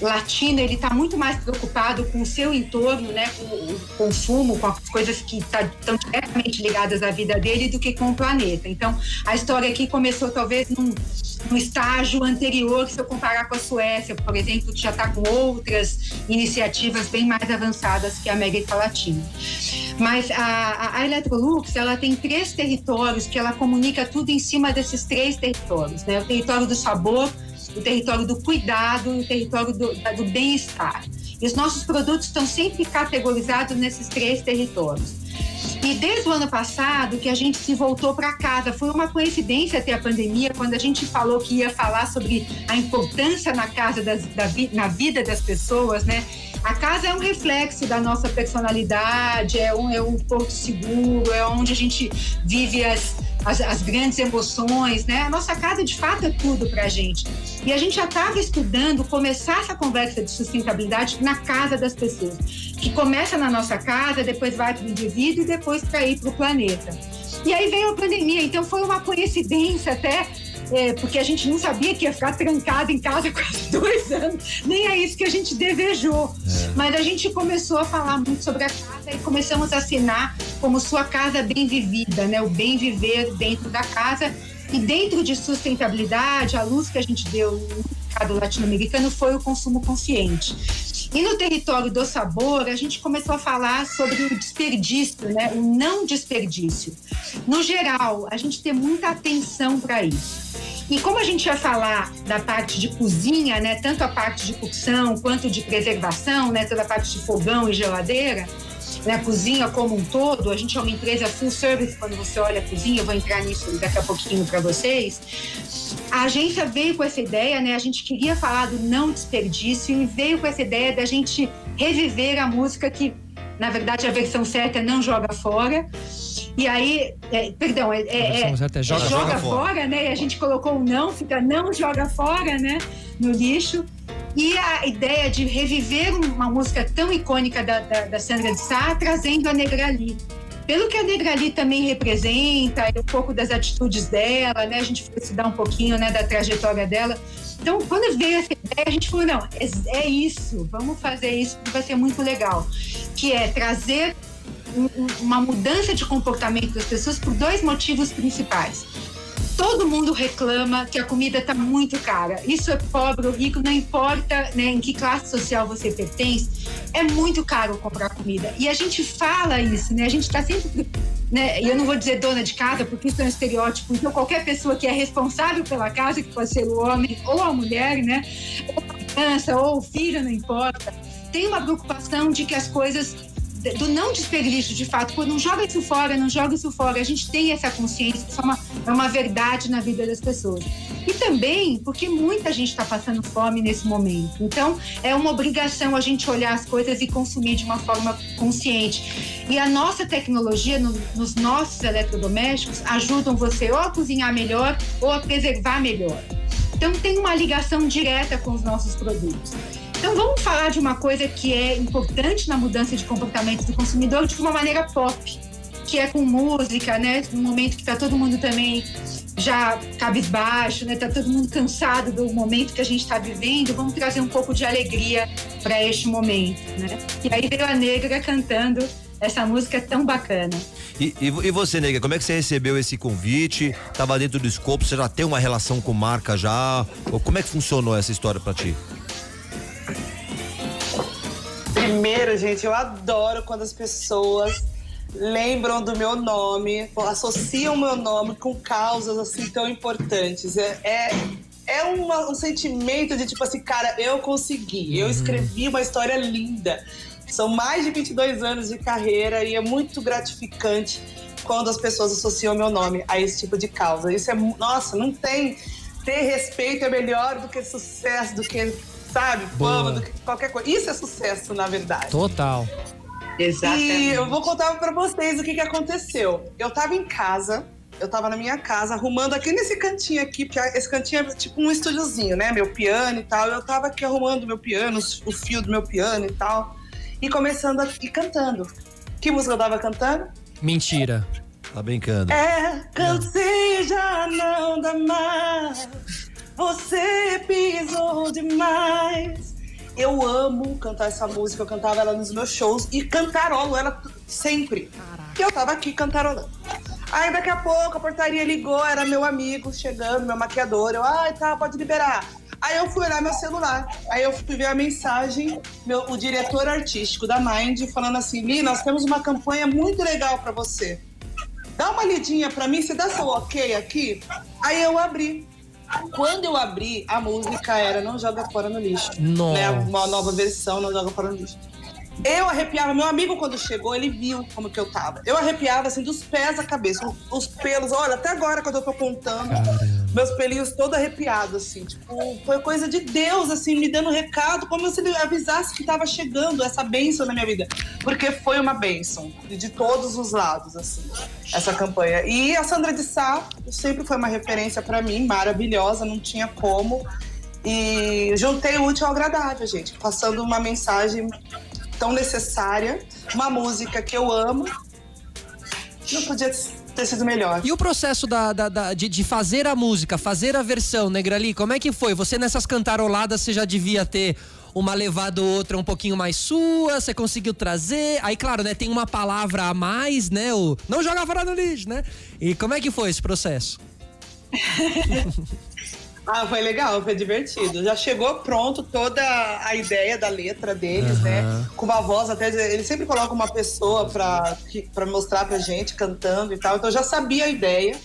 Speaker 5: latino ele está muito mais preocupado com o seu entorno, né, com o consumo, com as coisas que estão diretamente ligadas à vida dele, do que com o planeta. Então, a história aqui começou talvez num, num estágio anterior, se eu comparar com a Suécia, por exemplo, que já está com outras iniciativas bem mais avançadas que a América Latina. Mas a, a Electrolux, ela tem três territórios que ela comunica tudo em cima desses três territórios, né? O território do sabor, o território do cuidado o território do, do bem-estar. E os nossos produtos estão sempre categorizados nesses três territórios. E desde o ano passado que a gente se voltou para casa, foi uma coincidência ter a pandemia, quando a gente falou que ia falar sobre a importância na casa das, da na vida das pessoas, né? A casa é um reflexo da nossa personalidade, é um, é um porto seguro, é onde a gente vive as, as, as grandes emoções, né? A nossa casa, de fato, é tudo para a gente. E a gente já estava estudando começar essa conversa de sustentabilidade na casa das pessoas, que começa na nossa casa, depois vai para o indivíduo e depois para ir para o planeta. E aí veio a pandemia, então foi uma coincidência até é, porque a gente não sabia que ia ficar trancado em casa *laughs* quase dois anos, nem é isso que a gente desejou. Mas a gente começou a falar muito sobre a casa e começamos a assinar como sua casa bem vivida, né? O bem viver dentro da casa e dentro de sustentabilidade, a luz que a gente deu no mercado latino-americano foi o consumo consciente. E no território do sabor, a gente começou a falar sobre o desperdício, né? o não desperdício. No geral, a gente tem muita atenção para isso. E como a gente ia falar da parte de cozinha, né, tanto a parte de cocção quanto de preservação, né, toda a parte de fogão e geladeira, né, a cozinha como um todo, a gente é uma empresa full service quando você olha a cozinha, eu vou entrar nisso daqui a pouquinho para vocês. A agência veio com essa ideia, né? A gente queria falar do não desperdício e veio com essa ideia da gente reviver a música que, na verdade, a versão certa é não joga fora. E aí, é, perdão, é, é, é
Speaker 2: é
Speaker 5: joga,
Speaker 3: joga
Speaker 5: joga
Speaker 3: fora.
Speaker 5: fora, né? E a gente colocou um não, fica não joga fora, né? No lixo. E a ideia de reviver uma música tão icônica da, da, da Sandra de Sá, trazendo a Negrali. Pelo que a Negrali também representa, um pouco das atitudes dela, né? A gente foi estudar um pouquinho né, da trajetória dela. Então, quando veio essa ideia, a gente falou, não, é, é isso, vamos fazer isso, que vai ser muito legal. Que é trazer um- um- uma mudança de comportamento das pessoas por dois motivos principais. Todo mundo reclama que a comida está muito cara. Isso é pobre ou rico, não importa né, em que classe social você pertence, é muito caro comprar comida. E a gente fala isso, né? A gente está sempre. Né? E eu não vou dizer dona de casa, porque isso é um estereótipo. Então, qualquer pessoa que é responsável pela casa, que pode ser o homem ou a mulher, né? Ou a criança, ou o filho, não importa, tem uma preocupação de que as coisas do não desperdício de fato, pô, não joga isso fora, não joga isso fora. A gente tem essa consciência, isso é uma, é uma verdade na vida das pessoas. E também porque muita gente está passando fome nesse momento. Então, é uma obrigação a gente olhar as coisas e consumir de uma forma consciente. E a nossa tecnologia, no- nos nossos eletrodomésticos, ajudam você ou a cozinhar melhor ou a preservar melhor. Então, tem uma ligação direta com os nossos produtos. Então vamos falar de uma coisa que é importante na mudança de comportamento do consumidor de uma maneira pop, que é com música, né? Num momento que tá todo mundo também já cabisbaixo, né? Tá todo mundo cansado do momento que a gente está vivendo. Vamos trazer um pouco de alegria para este momento, né? E aí veio a Negra cantando essa música tão bacana.
Speaker 3: E, e, e você, nega, como é que você recebeu esse convite? Tava dentro do escopo, você já tem uma relação com marca já? Ou como é que funcionou essa história pra ti?
Speaker 4: Primeiro, gente, eu adoro quando as pessoas lembram do meu nome, associam o meu nome com causas assim tão importantes. É, é, é uma- um sentimento de tipo assim, cara, eu consegui, eu escrevi uma história linda. São mais de 22 anos de carreira e é muito gratificante quando as pessoas associam meu nome a esse tipo de causa. Isso é, nossa, não tem. Ter respeito é melhor do que sucesso, do que, sabe,
Speaker 2: Boa.
Speaker 4: fama, do que qualquer coisa. Isso é sucesso, na verdade.
Speaker 2: Total.
Speaker 4: E eu vou contar pra vocês o que, que aconteceu. Eu tava em casa, eu tava na minha casa, arrumando aqui nesse cantinho aqui, porque esse cantinho é tipo um estúdiozinho, né? Meu piano e tal. Eu tava aqui arrumando meu piano, o fio do meu piano e tal. E começando a e cantando. Que música eu tava cantando?
Speaker 2: Mentira.
Speaker 3: Tá brincando.
Speaker 4: É, cansei, já não dá mais. Você pisou demais. Eu amo cantar essa música, eu cantava ela nos meus shows e cantarolo ela sempre. E eu tava aqui cantarolando. Aí daqui a pouco a portaria ligou, era meu amigo chegando, meu maquiador. Eu, ai, tá, pode liberar. Aí eu fui olhar meu celular. Aí eu fui ver a mensagem, meu, o diretor artístico da Mind falando assim: Li, nós temos uma campanha muito legal pra você. Dá uma lidinha pra mim, você dá seu ok aqui? Aí eu abri. Quando eu abri, a música era Não Joga Fora no Lixo.
Speaker 2: Nossa.
Speaker 4: Né? Uma nova versão, Não Joga Fora no Lixo. Eu arrepiava, meu amigo quando chegou, ele viu como que eu tava. Eu arrepiava assim dos pés à cabeça, os, os pelos, olha, até agora quando eu tô contando, meus pelinhos todos arrepiados, assim. Tipo, foi coisa de Deus, assim, me dando recado, como se ele avisasse que tava chegando essa bênção na minha vida. Porque foi uma bênção, de, todos os lados, assim, essa campanha. E a Sandra de Sá sempre foi uma referência pra mim, maravilhosa, não tinha como. E juntei o útil ao agradável, gente, passando uma mensagem tão necessária, uma música que eu amo. Não podia ter sido melhor.
Speaker 2: E o processo da, da- da- de, de fazer a música, fazer a versão, Negrali, como é que foi? Você nessas cantaroladas, você já devia ter uma levada ou outra um pouquinho mais sua, você conseguiu trazer. Aí, claro, né, tem uma palavra a mais, né? O não joga fora do lixo, né? E como é que foi esse processo? *laughs*
Speaker 4: Ah, foi legal, foi divertido. Já chegou pronto toda a ideia da letra deles, né? Com uma voz até. Eles sempre colocam uma pessoa pra, pra mostrar pra gente cantando e tal. Então eu já sabia a ideia.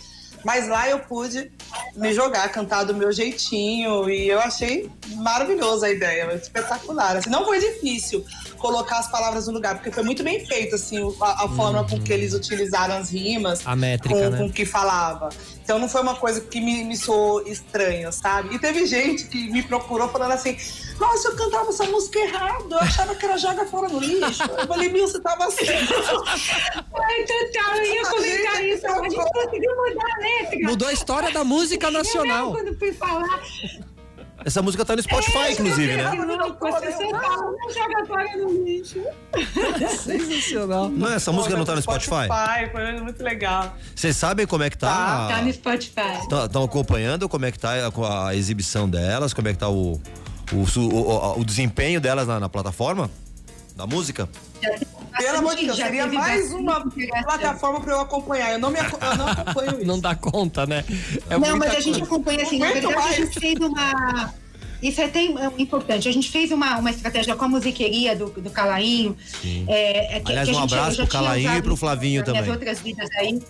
Speaker 4: Mas lá eu pude me jogar, cantar do meu jeitinho. E eu achei maravilhosa a ideia, espetacular. Assim, não foi difícil colocar as palavras no lugar, porque foi muito bem feito, assim, a, a forma com que eles utilizaram as rimas.
Speaker 2: A métrica,
Speaker 4: com,
Speaker 2: né?
Speaker 4: com o que falava. Então não foi uma coisa que me, me soou estranha, sabe? E teve gente que me procurou falando assim: Nossa, eu cantava essa música errado, eu achava que era joga fora no lixo. Eu falei, Mil, você tava certo. *laughs*
Speaker 5: Ai, total, eu ia comentar isso. A gente conseguiu mudar a letra.
Speaker 2: Mudou a história da música nacional.
Speaker 5: Eu, quando fui falar,
Speaker 3: Essa música tá no Spotify, inclusive, né? *laughs*
Speaker 2: Sensacional.
Speaker 3: Não, essa música não tá no Spotify?
Speaker 4: Foi muito legal.
Speaker 3: Vocês sabem como é que tá?
Speaker 5: Tá no Spotify.
Speaker 3: Estão acompanhando como é que tá a, a exibição delas, como é que tá o, o, o, o- o desempenho delas na, na plataforma? Da música?
Speaker 4: Pelo amor de Deus, seria mais uma plataforma pra eu acompanhar. Eu não, me, eu não acompanho *laughs* isso.
Speaker 2: Não dá conta, né? É
Speaker 5: não, mas a gente
Speaker 2: coisa.
Speaker 5: acompanha assim, na verdade a
Speaker 4: mais.
Speaker 5: gente fez uma. Isso é até importante. A gente fez uma, uma estratégia com a musiqueria do, do Calainho. É, é que-
Speaker 3: Aliás,
Speaker 5: que a
Speaker 3: um
Speaker 5: gente-
Speaker 3: abraço pro Calainho e pro Flavinho
Speaker 5: nas
Speaker 3: também.
Speaker 5: outras vidas aí.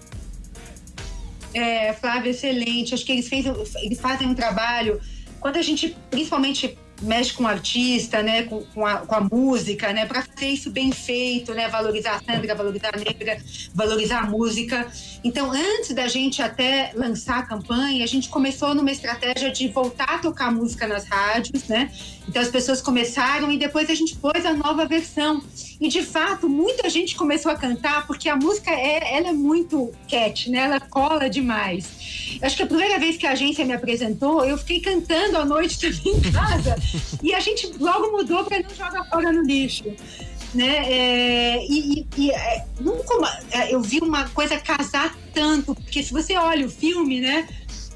Speaker 5: É, Flávio, excelente. Acho que eles, fez, eles fazem um trabalho. Quando a gente, principalmente, mexe com o artista, né, com, com, a, com a música, né, para fazer isso bem feito, né, valorizar a Sandra, valorizar a Negra, valorizar a música. Então, antes da gente até lançar a campanha, a gente começou numa estratégia de voltar a tocar música nas rádios, né? Então as pessoas começaram e depois a gente pôs a nova versão. E de fato, muita gente começou a cantar porque a música é, ela é muito cat, né? Ela cola demais. Acho que a primeira vez que a agência me apresentou, eu fiquei cantando à noite *laughs* também em casa. e a gente logo mudou para não jogar fora no lixo. Né? É, e e- é, nunca é, eu vi uma coisa casar tanto, porque se você olha o filme, né?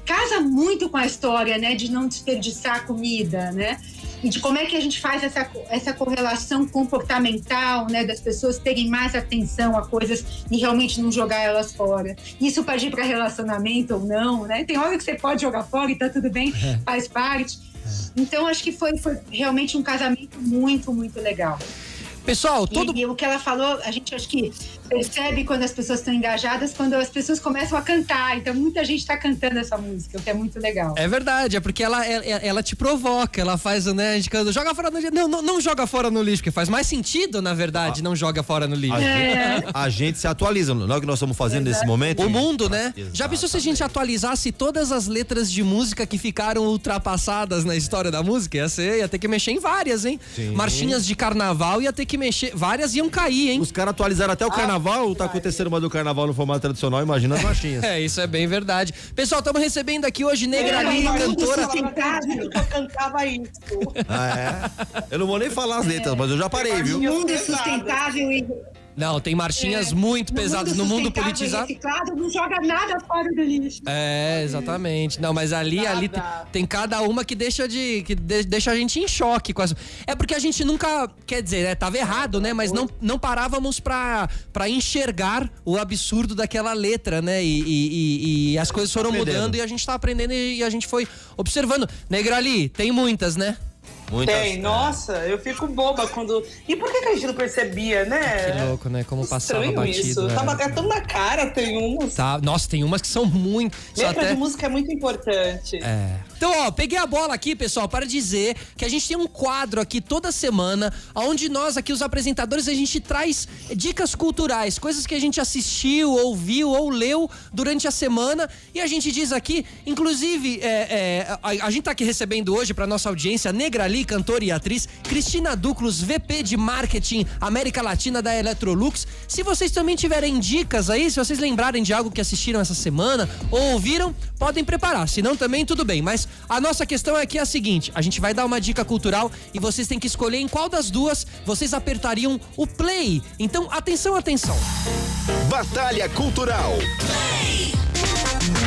Speaker 5: Casa muito com a história, né? De não desperdiçar comida, né? E de como é que a gente faz essa, essa correlação comportamental, né? Das pessoas terem mais atenção a coisas e realmente não jogar elas fora. Isso pode ir para relacionamento ou não, né? Tem hora que você pode jogar fora e tá tudo bem, faz parte. Então, acho que foi, foi realmente um casamento muito, muito legal.
Speaker 2: Pessoal,
Speaker 5: E-
Speaker 2: todo
Speaker 5: E, o que ela falou, a gente acho que percebe quando as pessoas estão engajadas, quando as pessoas começam a cantar. Então, muita gente está cantando essa música, o que é muito legal.
Speaker 2: É verdade, é porque ela, ela, ela te provoca, ela faz, né, a gente canta, joga fora no lixo. Não, não, não joga fora no lixo, porque faz mais sentido, na verdade, não joga fora no lixo.
Speaker 3: A, gente, a gente se atualiza, não é o que nós estamos fazendo nesse momento?
Speaker 2: O mundo, né? Já pensou se a gente atualizasse todas as letras de música que ficaram ultrapassadas na história da música? Ia, ser, ia ter que mexer em várias, hein?
Speaker 3: Sim.
Speaker 2: Marchinhas de carnaval ia ter que mexer. Várias iam cair, hein?
Speaker 3: Os caras atualizaram
Speaker 2: Ah,
Speaker 3: até o carnaval, tá acontecendo uma do carnaval no formato tradicional, imagina as marchinhas. *laughs*
Speaker 2: É, isso é bem verdade. Pessoal, estamos recebendo aqui hoje Negra
Speaker 5: É,
Speaker 2: Lee, cantora.
Speaker 5: isso-
Speaker 4: Eu cantava isso.
Speaker 3: Ah, é? Eu não vou nem falar as letras, mas eu já parei,
Speaker 5: O
Speaker 3: viu?
Speaker 5: mundo é sustentável e
Speaker 2: Não, tem marchinhas muito pesadas no mundo politizado.
Speaker 5: reciclado, não joga nada fora do lixo.
Speaker 2: É, exatamente. Não, mas ali,
Speaker 4: Nada.
Speaker 2: ali tem, tem cada uma que deixa de que de- deixa a gente em choque com as... É porque a gente nunca, quer dizer, né, tava errado, né, mas não, não parávamos pra, pra enxergar o absurdo daquela letra, né? E, e- e- e as coisas foram
Speaker 3: Aprendendo.
Speaker 2: mudando e a gente tá aprendendo e a gente foi observando. Negrali, tem muitas, né?
Speaker 3: Muitas,
Speaker 4: Tem, nossa, eu fico boba quando. E por que, que a gente não percebia, né?
Speaker 2: Que louco, né? Como passava
Speaker 4: Estranho
Speaker 2: batido.
Speaker 4: isso.
Speaker 2: né?
Speaker 4: Tava até tão na cara, tem umas.
Speaker 2: Tá, nossa, tem umas que são muito.
Speaker 4: Letra
Speaker 2: até-
Speaker 4: de música é muito importante.
Speaker 2: É. Então, ó, peguei a bola aqui, pessoal, para dizer que a gente tem um quadro aqui toda semana, onde nós aqui, os apresentadores, a gente traz dicas culturais, coisas que a gente assistiu, ouviu ou leu durante a semana. E a gente diz aqui, inclusive, é, é, a, a gente tá aqui recebendo hoje para nossa audiência Negrali, cantora e atriz, Cristina Duclos, VP de Marketing América Latina da Electrolux. Se vocês também tiverem dicas aí, se vocês lembrarem de algo que assistiram essa semana ou ouviram, podem preparar. Se não, também tudo bem. Mas a nossa questão aqui é a seguinte: a gente vai dar uma dica cultural e vocês têm que escolher em qual das duas vocês apertariam o play. Então, atenção, atenção.
Speaker 1: Batalha Cultural.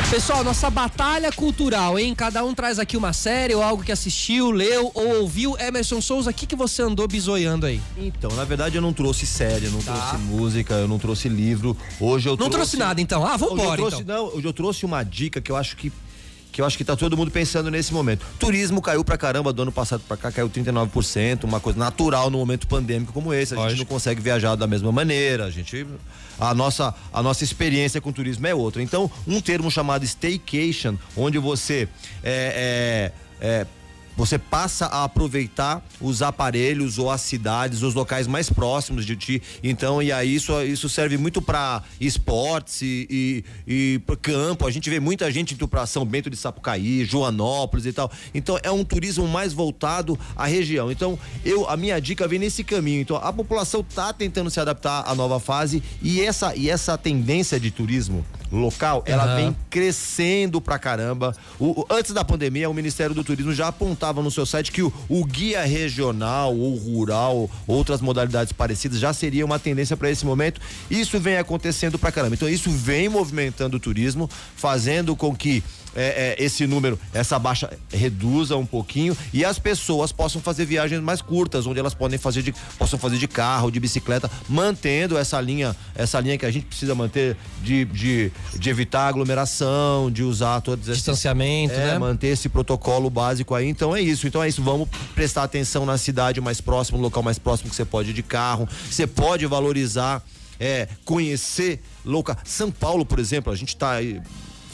Speaker 2: Pessoal, nossa batalha cultural, hein? Cada um traz aqui uma série ou algo que assistiu, leu ou ouviu. Emerson Souza, o que, que você andou bisoiando aí?
Speaker 3: Então, na verdade, eu não trouxe série, eu não trouxe música, eu não trouxe livro. Hoje eu
Speaker 2: Não trouxe nada, então. Ah,
Speaker 3: Hoje eu
Speaker 2: vambora,
Speaker 3: trouxe,
Speaker 2: então.
Speaker 3: Não, hoje eu trouxe uma dica que eu acho que, que eu acho que tá todo mundo pensando nesse momento. Turismo caiu pra caramba do ano passado pra cá, caiu 39%, uma coisa natural no momento pandêmico como esse. A gente não consegue viajar da mesma maneira, a gente a nossa, a nossa experiência com turismo é outra. Então, um termo chamado staycation, onde você é, é, é você passa a aproveitar os aparelhos ou as cidades, os locais mais próximos de ti. Então, e aí isso, isso serve muito para esportes e, e, e campo. A gente vê muita gente indo para São Bento de Sapucaí, Joanópolis e tal. Então, é um turismo mais voltado à região. Então, eu a minha dica vem nesse caminho. Então, a população tá tentando se adaptar à nova fase e essa e essa tendência de turismo local, ela vem crescendo pra caramba. O, antes da pandemia, o Ministério do Turismo já apontava no seu site que o, o guia regional ou rural, outras modalidades parecidas, já seria uma tendência para esse momento. Isso vem acontecendo pra caramba. Então, isso vem movimentando o turismo, fazendo com que é, é, esse número, essa baixa reduza um pouquinho e as pessoas possam fazer viagens mais curtas, onde elas podem fazer de, possam fazer de carro, de bicicleta, mantendo essa linha, essa linha que a gente precisa manter de, de, de evitar aglomeração, de usar todos
Speaker 2: esses distanciamento,
Speaker 3: é,
Speaker 2: né?
Speaker 3: manter esse protocolo básico aí. Então é isso. Então é isso. Vamos prestar atenção na cidade mais próxima, no local mais próximo que você pode ir de carro. Você pode valorizar, é, conhecer local. São Paulo, por exemplo, a gente está aí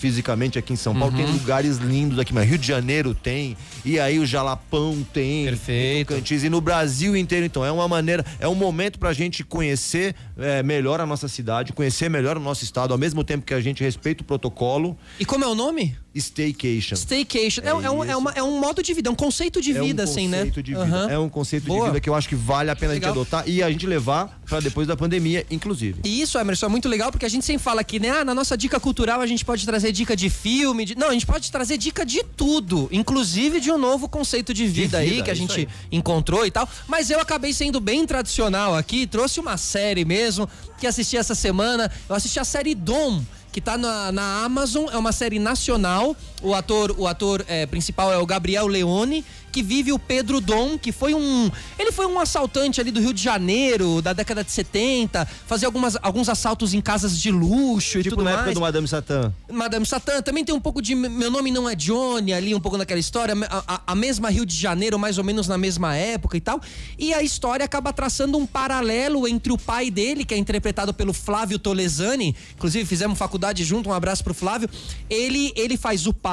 Speaker 3: fisicamente aqui em São Paulo. Uhum. Tem lugares lindos aqui, mas Rio de Janeiro tem, e aí o Jalapão tem.
Speaker 2: Perfeito.
Speaker 3: Cantins, e no Brasil inteiro, então. É uma maneira, é um momento pra gente conhecer é, melhor a nossa cidade, conhecer melhor o nosso estado, ao mesmo tempo que a gente respeita o protocolo.
Speaker 2: E como é o nome?
Speaker 3: Staycation.
Speaker 2: Staycation. É, é, é, um, é, uma, é um modo de vida, é um conceito de vida,
Speaker 3: um
Speaker 2: assim, né?
Speaker 3: De vida. Uhum. É um conceito Boa. de vida que eu acho que vale a pena legal. a gente adotar e a gente levar para depois da pandemia, inclusive.
Speaker 2: E isso, Emerson, é muito legal porque a gente sempre fala que, né? Ah, na nossa dica cultural a gente pode trazer dica de filme. De... Não, a gente pode trazer dica de tudo, inclusive de um novo conceito de vida, de vida aí que a gente aí. encontrou e tal. Mas eu acabei sendo bem tradicional aqui, trouxe uma série mesmo que assisti essa semana. Eu assisti a série Dom que tá na, na Amazon, é uma série nacional. O ator, o ator é, principal é o Gabriel Leone que vive o Pedro Dom, que foi um. Ele foi um assaltante ali do Rio de Janeiro, da década de 70, fazia algumas, alguns assaltos em casas de luxo
Speaker 3: tipo
Speaker 2: e tudo
Speaker 3: na
Speaker 2: mais.
Speaker 3: época do Madame Satã.
Speaker 2: Madame Satã, também tem um pouco de Meu Nome Não é Johnny ali, um pouco naquela história, a, a, a mesma Rio de Janeiro, mais ou menos na mesma época e tal. E a história acaba traçando um paralelo entre o pai dele, que é interpretado pelo Flávio Tolesani, inclusive fizemos faculdade junto, um abraço pro Flávio. Ele, ele faz o pai,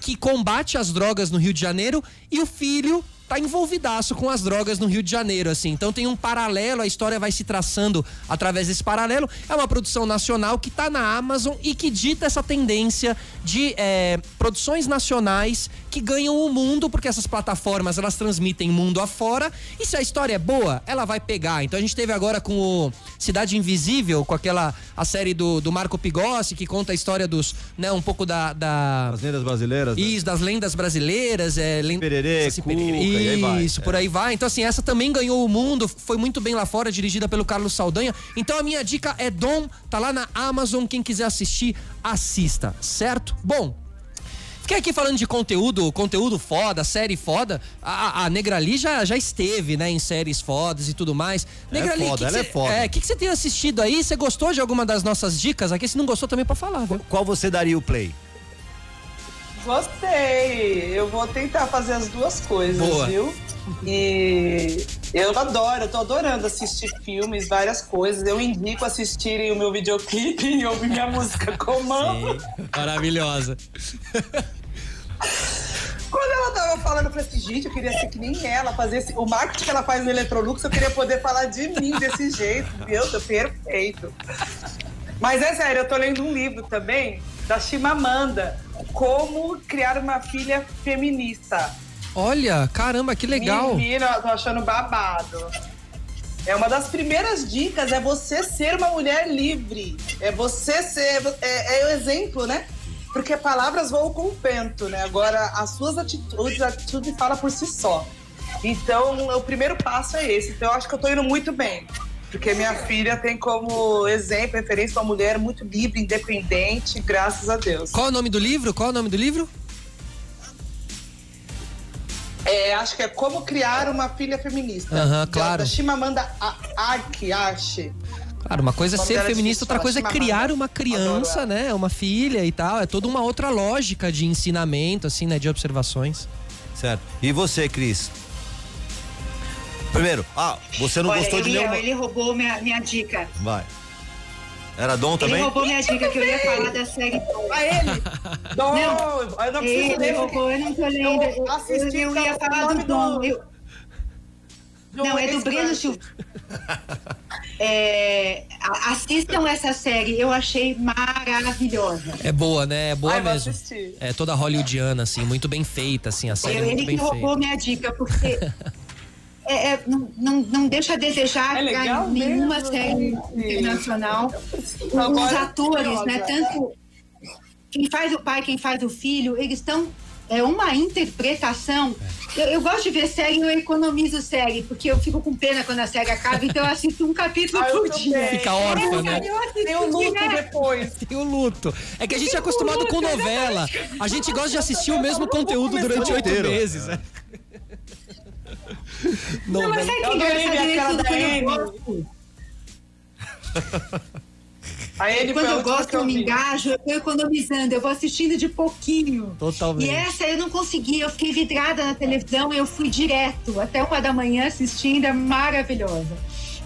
Speaker 2: que combate as drogas no Rio de Janeiro e o filho tá envolvidaço com as drogas no Rio de Janeiro, assim. Então tem um paralelo, a história vai se traçando através desse paralelo. É uma produção nacional que tá na Amazon e que dita essa tendência de é, produções nacionais que ganham o mundo, porque essas plataformas elas transmitem mundo afora. E se a história é boa, ela vai pegar. Então a gente teve agora com o Cidade Invisível, com aquela a série do, do Marco Pigossi, que conta a história dos, né, um pouco da. da...
Speaker 3: As lendas brasileiras.
Speaker 2: Né? Isso, das lendas brasileiras. É,
Speaker 3: lend... Pererê, Cuca,
Speaker 2: isso, por é. aí vai. Então, assim, essa também ganhou o mundo, foi muito bem lá fora, dirigida pelo Carlos Saldanha. Então, a minha dica é Dom, tá lá na Amazon. Quem quiser assistir, assista, certo? Bom, Fiquei aqui falando de conteúdo, conteúdo foda, série foda. A, a Negrali já, já esteve, né, em séries fodas e tudo mais.
Speaker 3: Negrali, é foda, ela
Speaker 2: cê,
Speaker 3: é foda.
Speaker 2: É, o que, que você tem assistido aí? Você gostou de alguma das nossas dicas aqui? Se não gostou também pode falar, viu?
Speaker 3: Qual você daria o play?
Speaker 4: Gostei. Eu vou tentar fazer as duas coisas,
Speaker 2: Boa.
Speaker 4: viu? E eu adoro, eu tô adorando assistir filmes, várias coisas. Eu indico assistirem o meu videoclipe *laughs* e ouvir minha música Comando.
Speaker 2: Sim, maravilhosa. *laughs*
Speaker 4: Quando ela tava falando, eu falei assim, gente, eu queria ser que nem ela, fazer esse... o marketing que ela faz no Electrolux, eu queria poder falar de mim desse jeito, viu? Tô perfeito. Mas é sério, eu tô lendo um livro também da Chimamanda, Como Criar uma Filha Feminista.
Speaker 2: Olha, caramba, que legal.
Speaker 4: Menina, tô achando babado. É uma das primeiras dicas, é você ser uma mulher livre. É você ser. É, é o exemplo, né? Porque palavras voam com o vento, né? Agora, as suas atitudes, a atitude fala por si só. Então, o primeiro passo é esse. Então, eu acho que eu tô indo muito bem. Porque minha filha tem como exemplo, referência, uma mulher muito livre, independente, graças a Deus.
Speaker 2: Qual é o nome do livro? Qual é o nome do livro?
Speaker 4: É, acho que é Como Criar uma Filha Feminista.
Speaker 2: Aham, claro.
Speaker 4: Da Chimamanda Adichie.
Speaker 2: Claro, uma coisa é ser feminista, outra coisa é criar uma criança, né? Uma filha e tal. É toda uma outra lógica de ensinamento, assim, né? De observações.
Speaker 3: Certo. E você, Cris? Primeiro, ah, você não
Speaker 5: Olha,
Speaker 3: gostou de nenhuma.
Speaker 5: Ele roubou minha, minha dica.
Speaker 3: Vai. Era Dom
Speaker 5: Ele
Speaker 3: também?
Speaker 5: roubou minha dica que eu ia falar da série.
Speaker 4: A ele! Dom!
Speaker 5: Não.
Speaker 4: eu não preciso
Speaker 5: Ele roubou, eu não tô lendo.
Speaker 4: Eu
Speaker 5: Eu, eu ia falar do Dom.
Speaker 4: do-
Speaker 5: Eu- Não, é do Breno Silva. *laughs* É, assistam essa série, eu achei maravilhosa.
Speaker 2: É boa, né? É boa
Speaker 4: Ai,
Speaker 2: mesmo.
Speaker 4: assistir.
Speaker 2: É toda hollywoodiana, assim, muito bem feita, assim, a série é
Speaker 5: Eu-
Speaker 2: muito
Speaker 5: ele
Speaker 2: bem
Speaker 5: que roubou
Speaker 2: feita.
Speaker 5: minha dica, porque é, é, não, não, não deixa a desejar
Speaker 4: É
Speaker 5: nenhuma
Speaker 4: mesmo,
Speaker 5: série
Speaker 4: gente.
Speaker 5: internacional. Os
Speaker 4: Agora,
Speaker 5: atores, né? Tanto quem faz o pai, quem faz o filho, eles estão. É uma interpretação. Eu, eu gosto de ver série e eu economizo série, porque eu fico com pena quando a série acaba, então eu assisto um capítulo *laughs*
Speaker 4: Ah,
Speaker 5: por dia.
Speaker 4: também.
Speaker 2: Fica órfã, né?
Speaker 5: Eu assisto
Speaker 4: Tem o luto
Speaker 5: direto.
Speaker 4: depois. *laughs*
Speaker 2: Tem o luto. É que a gente é acostumado com novela. A gente gosta de assistir o mesmo conteúdo durante oito meses. é.
Speaker 5: Não, mas sabe
Speaker 4: Eu
Speaker 5: que
Speaker 4: adorei
Speaker 5: engraçado isso eu
Speaker 4: Amy.
Speaker 5: gosto?
Speaker 4: A ele foi
Speaker 5: Quando eu gosto, eu me engajo, eu tô economizando, eu vou assistindo de pouquinho.
Speaker 2: Totalmente.
Speaker 5: E essa eu não consegui, eu fiquei vidrada na televisão e eu fui direto, até uma da manhã assistindo, é maravilhosa.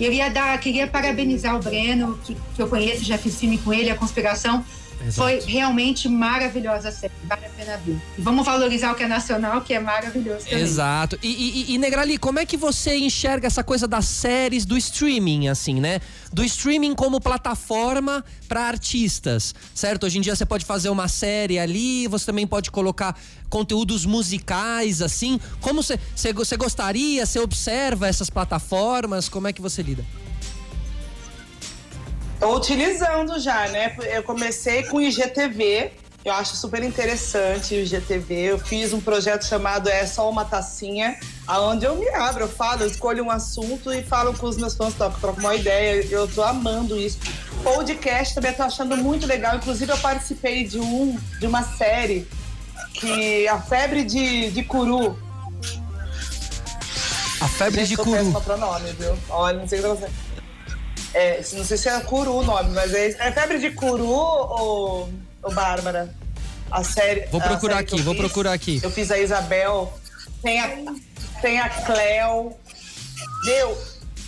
Speaker 5: E eu ia dar, queria parabenizar o Breno, que, que eu conheço, já fiz filme com ele, A Conspiração.
Speaker 2: Exato.
Speaker 5: Foi realmente maravilhosa a série, vale a pena ver. E vamos valorizar o que é nacional, que é maravilhoso também.
Speaker 2: Exato. E, e, e, Negrali, como é que você enxerga essa coisa das séries do streaming, assim, né? Do streaming como plataforma para artistas, certo? Hoje em dia você pode fazer uma série ali, você também pode colocar conteúdos musicais, assim. Como você, você, você gostaria, você observa essas plataformas? Como é que você lida?
Speaker 4: Tô utilizando já, né? Eu comecei com o IGTV, eu acho super interessante o IGTV. Eu fiz um projeto chamado É Só Uma Tacinha, aonde eu me abro, eu falo, eu escolho um assunto e falo com os meus fãs, troco, troco uma ideia. Eu tô amando isso. Podcast também tô achando muito legal. Inclusive, eu participei de um de uma série que a febre de, de curu.
Speaker 2: A febre de
Speaker 4: Gente, eu
Speaker 2: curu.
Speaker 4: péssima pra nome, viu? Olha, não sei o que você. É, não sei se é curu o nome, mas é, é febre de curu ou, ou Bárbara? A série.
Speaker 2: Vou procurar
Speaker 4: série
Speaker 2: aqui, vou
Speaker 4: fiz,
Speaker 2: procurar aqui.
Speaker 4: Eu fiz a Isabel, tem a, tem a Cleo. Meu,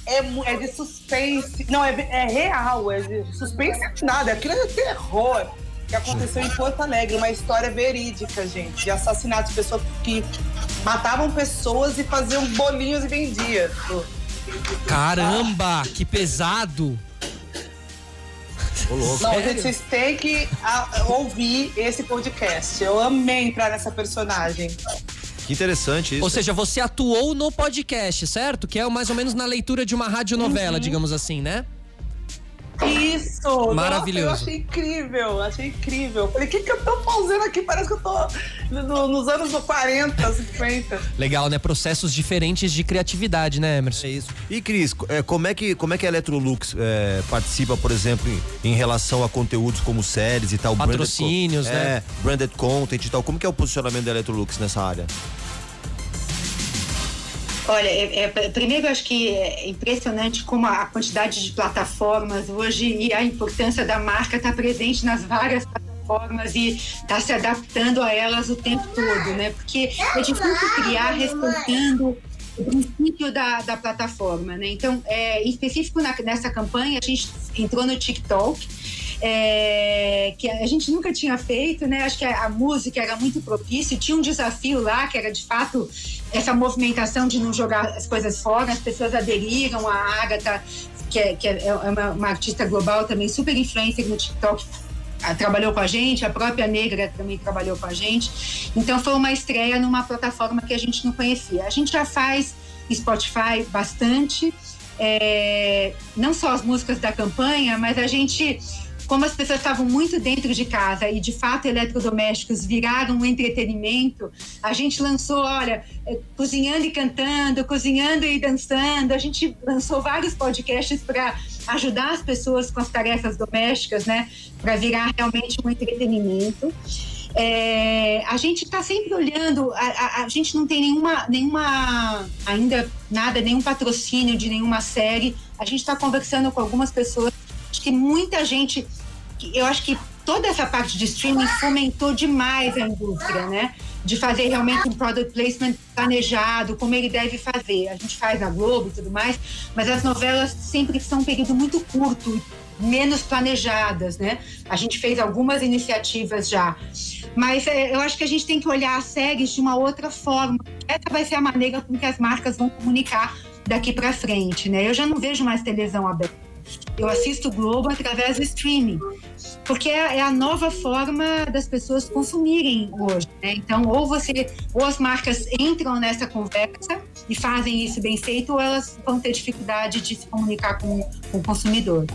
Speaker 4: é, é de suspense. Não, é, é real, é de suspense nada. Aquilo é terror que aconteceu em Porto Alegre, uma história verídica, gente, de assassinatos, de pessoas que matavam pessoas e faziam bolinhos e vendiam.
Speaker 2: Caramba, que pesado!
Speaker 3: Ô, louco.
Speaker 4: Não,
Speaker 2: Sério?
Speaker 4: gente, vocês têm que ah, ouvir esse podcast. Eu amei entrar nessa personagem.
Speaker 3: Que interessante isso.
Speaker 2: Ou seja, você atuou no podcast, certo? Que é mais ou menos na leitura de uma radionovela, digamos assim, né?
Speaker 4: Isso!
Speaker 2: Maravilhoso.
Speaker 4: Nossa, eu achei incrível, achei incrível. Falei, o que, que eu tô fazendo aqui? Parece que eu tô no- nos anos 40, 50.
Speaker 2: Legal, né? Processos diferentes de criatividade, né, Emerson?
Speaker 3: É isso. E Cris, é, como é que como é que a Electrolux é, participa, por exemplo, em, em relação a conteúdos como séries e tal, branded
Speaker 2: Patrocínios,
Speaker 3: co-
Speaker 2: né?
Speaker 3: É, branded content e tal. Como que é o posicionamento da Electrolux nessa área?
Speaker 5: Olha, é- é- primeiro eu acho que é impressionante como a quantidade de plataformas hoje e a importância da marca estar presente nas várias plataformas e estar se adaptando a elas o tempo todo, né? Porque é difícil criar respeitando o princípio da, da plataforma, né? Então, é, em específico na- nessa campanha, a gente entrou no TikTok, é, que a gente nunca tinha feito, né? Acho que a, a música era muito propício. Tinha um desafio lá que era de fato essa movimentação de não jogar as coisas fora. As pessoas aderiram. A Agatha, que é, que é uma, uma artista global também super influencer no TikTok, trabalhou com a gente. A própria Negra também trabalhou com a gente. Então foi uma estreia numa plataforma que a gente não conhecia. A gente já faz Spotify bastante. é, não só as músicas da campanha, mas a gente como as pessoas estavam muito dentro de casa e de fato eletrodomésticos viraram um entretenimento, a gente lançou, olha, eh, cozinhando e cantando, cozinhando e dançando. A gente lançou vários podcasts para ajudar as pessoas com as tarefas domésticas, né, para virar realmente um entretenimento. É, a gente está sempre olhando, a, a, a, gente não tem nenhuma, nenhuma, ainda nada, nenhum patrocínio de nenhuma série. A gente está conversando com algumas pessoas que muita gente, eu acho que toda essa parte de streaming fomentou demais a indústria, né? De fazer realmente um product placement planejado, como ele deve fazer. A gente faz na Globo e tudo mais, mas as novelas sempre são um período muito curto, menos planejadas, né? A gente fez algumas iniciativas já. Mas é, eu acho que a gente tem que olhar as séries de uma outra forma. Essa vai ser a maneira com que as marcas vão comunicar daqui para frente, né? Eu já não vejo mais televisão aberta. Eu assisto o Globo através do streaming, porque é, é a nova forma das pessoas consumirem hoje. Né? Então, ou você, ou as marcas entram nessa conversa e fazem isso bem feito, ou elas vão ter dificuldade de se comunicar com, com o consumidor.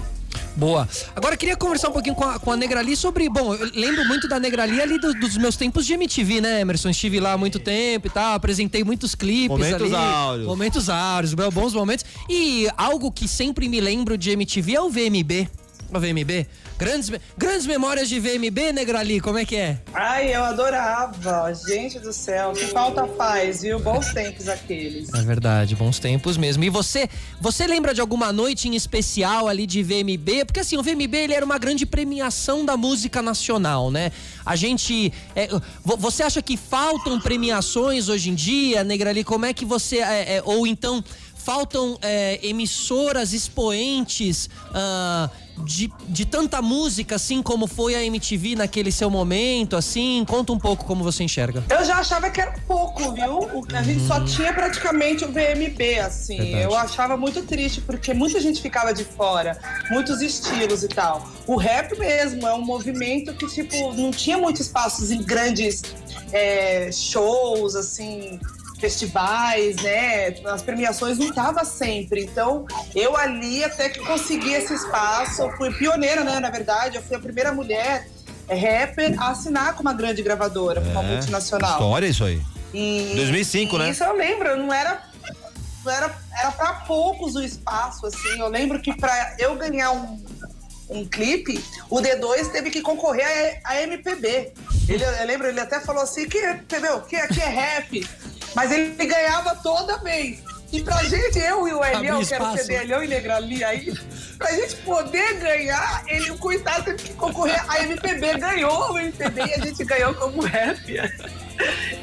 Speaker 2: Boa. Agora queria conversar um pouquinho com a, com a Negrali sobre. Bom, eu lembro muito da Negrali ali do, dos meus tempos de MTV, né, Emerson? Estive lá há muito tempo e tal, apresentei muitos clipes
Speaker 3: momentos
Speaker 2: ali.
Speaker 3: Áureos.
Speaker 2: Momentos áureos. Bons momentos. E algo que sempre me lembro de MTV é o VMB. O VMB. Grandes, grandes memórias de VMB, Negrali, como é que é?
Speaker 4: Ai, eu adorava. Gente do céu, que falta faz, viu? Bons tempos aqueles.
Speaker 2: É verdade, bons tempos mesmo. E você, você lembra de alguma noite em especial ali de VMB? Porque assim, o VMB ele era uma grande premiação da música nacional, né? A gente, é, você acha que faltam premiações hoje em dia, Negrali? Como é que você, é, é, ou então faltam é, emissoras expoentes uh, de, de tanta música, assim como foi a MTV naquele seu momento, assim? Conta um pouco como você enxerga.
Speaker 4: Eu já achava que era pouco, viu? A gente só tinha praticamente o VMB, assim.
Speaker 2: Verdade.
Speaker 4: Eu achava muito triste, porque muita gente ficava de fora, muitos estilos e tal. O rap mesmo é um movimento que, tipo, não tinha muitos espaços em grandes é, shows, assim, festivais, né? Nas premiações não estava sempre. Então, eu ali até que consegui esse espaço, eu fui pioneira, né? Na verdade, eu fui a primeira mulher é, rapper a assinar com uma grande gravadora, com uma
Speaker 3: É,
Speaker 4: multinacional.
Speaker 3: História isso aí.
Speaker 4: E,
Speaker 3: 2005,
Speaker 4: e
Speaker 3: né?
Speaker 4: Isso eu lembro, não era não era era para poucos o espaço assim. Eu lembro que para eu ganhar um um clipe, o D2 teve que concorrer a, a MPB. Ele, eu lembro, ele até falou assim, que, entendeu? Que aqui é rap. Mas ele ganhava toda vez. E pra gente, eu e o Elião, que era o. CD Elião e Negrali aí, pra gente poder ganhar, ele, o coitado, teve que concorrer a MPB. Ganhou o MPB e a gente ganhou como rap.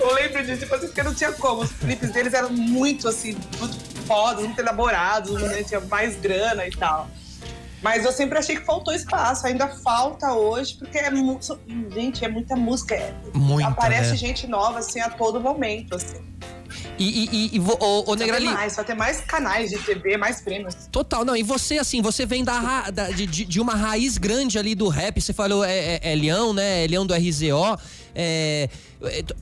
Speaker 4: Eu lembro disso, tipo assim, porque não tinha como. Os clipes deles eram muito, assim, muito fodas, muito elaborados, né? tinha mais grana e tal. Mas eu sempre achei que faltou espaço, ainda falta hoje, porque é mu- so- gente, é muita música. é-
Speaker 2: Muita,
Speaker 4: aparece
Speaker 2: né?
Speaker 4: gente nova assim a todo momento, assim.
Speaker 2: E, e, e, e vo- ô, ô,
Speaker 4: Vai ter
Speaker 2: Negrali,
Speaker 4: mais, vai ter mais canais de TV, mais prêmios.
Speaker 2: Total, não. E você, assim, você vem da, da- de, de- uma raiz grande ali do rap. Você falou, é, é, é Leão, né? É Leão do RZO. É,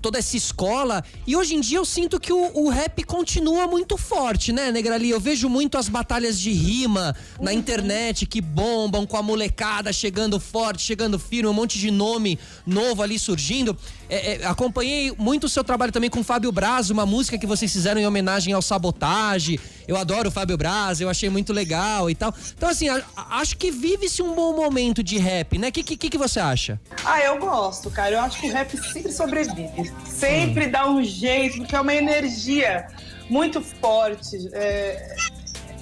Speaker 2: toda essa escola. E hoje em dia eu sinto que o, o rap continua muito forte, né, Negrali? Eu vejo muito as batalhas de rima na internet que bombam com a molecada chegando forte, chegando firme, um monte de nome novo ali surgindo. É, é, acompanhei muito o seu trabalho também com o Fábio Braz, uma música que vocês fizeram em homenagem ao Sabotage. Eu adoro o Fábio Braz, eu achei muito legal e tal. Então, assim, a- a- acho que vive-se um bom momento de rap, né? O que, que, que você acha?
Speaker 4: Ah, eu gosto, cara. Eu acho que o rap sempre sobrevive. Sempre dá um jeito, porque é uma energia muito forte. É,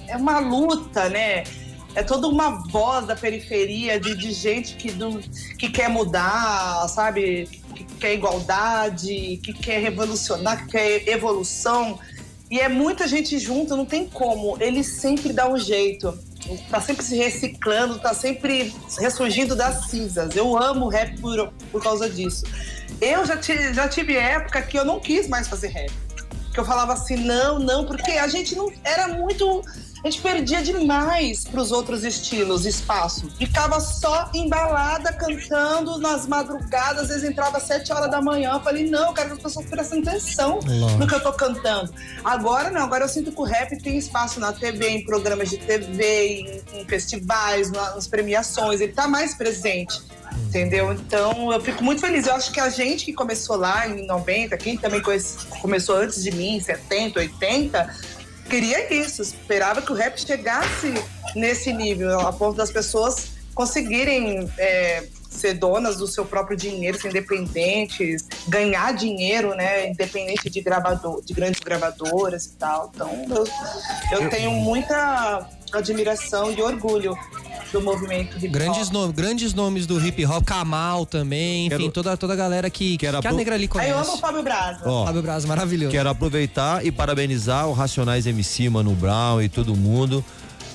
Speaker 4: é uma luta, né? É toda uma voz da periferia de, de gente que, do- que quer mudar, sabe? Que quer igualdade, que quer revolucionar, que quer evolução. E é muita gente junto, não tem como. Ele sempre dá um jeito. Tá sempre se reciclando, tá sempre ressurgindo das cinzas. Eu amo rap por, por causa disso. Eu já, ti- já tive época que eu não quis mais fazer rap. Que eu falava assim, não, não, porque a gente não. Era muito. A gente perdia demais pros outros estilos, espaço. Ficava só embalada, cantando nas madrugadas, às vezes entrava às sete horas da manhã. Eu falei, não, eu quero que as pessoas prestem atenção
Speaker 2: Lógico.
Speaker 4: no que eu tô cantando. Agora não, agora eu sinto que o rap tem espaço na TV, em programas de TV, em, em festivais, na- nas premiações, ele tá mais presente. Entendeu? Então eu fico muito feliz. Eu acho que a gente que começou lá em 90, quem também conhece- começou antes de mim, em 70, 80, queria isso. Esperava que o rap chegasse nesse nível, a ponto das pessoas conseguirem é, ser donas do seu próprio dinheiro, ser independentes, ganhar dinheiro, né? Independente de gravador, de grandes gravadoras e tal. Então eu, eu tenho muita admiração e orgulho do movimento hip hop.
Speaker 2: Grandes, nomes, grandes nomes do hip hop, Kamal também, enfim,
Speaker 3: Quero-
Speaker 2: toda, toda a galera que,
Speaker 3: Quero
Speaker 2: que a
Speaker 3: apro-
Speaker 2: Negra ali
Speaker 4: Aí
Speaker 2: conhece.
Speaker 4: eu amo o Fábio Braza.
Speaker 3: Ó,
Speaker 2: Fábio Braz, maravilhoso.
Speaker 3: Quero aproveitar e parabenizar o Racionais MC, Mano Brown e todo mundo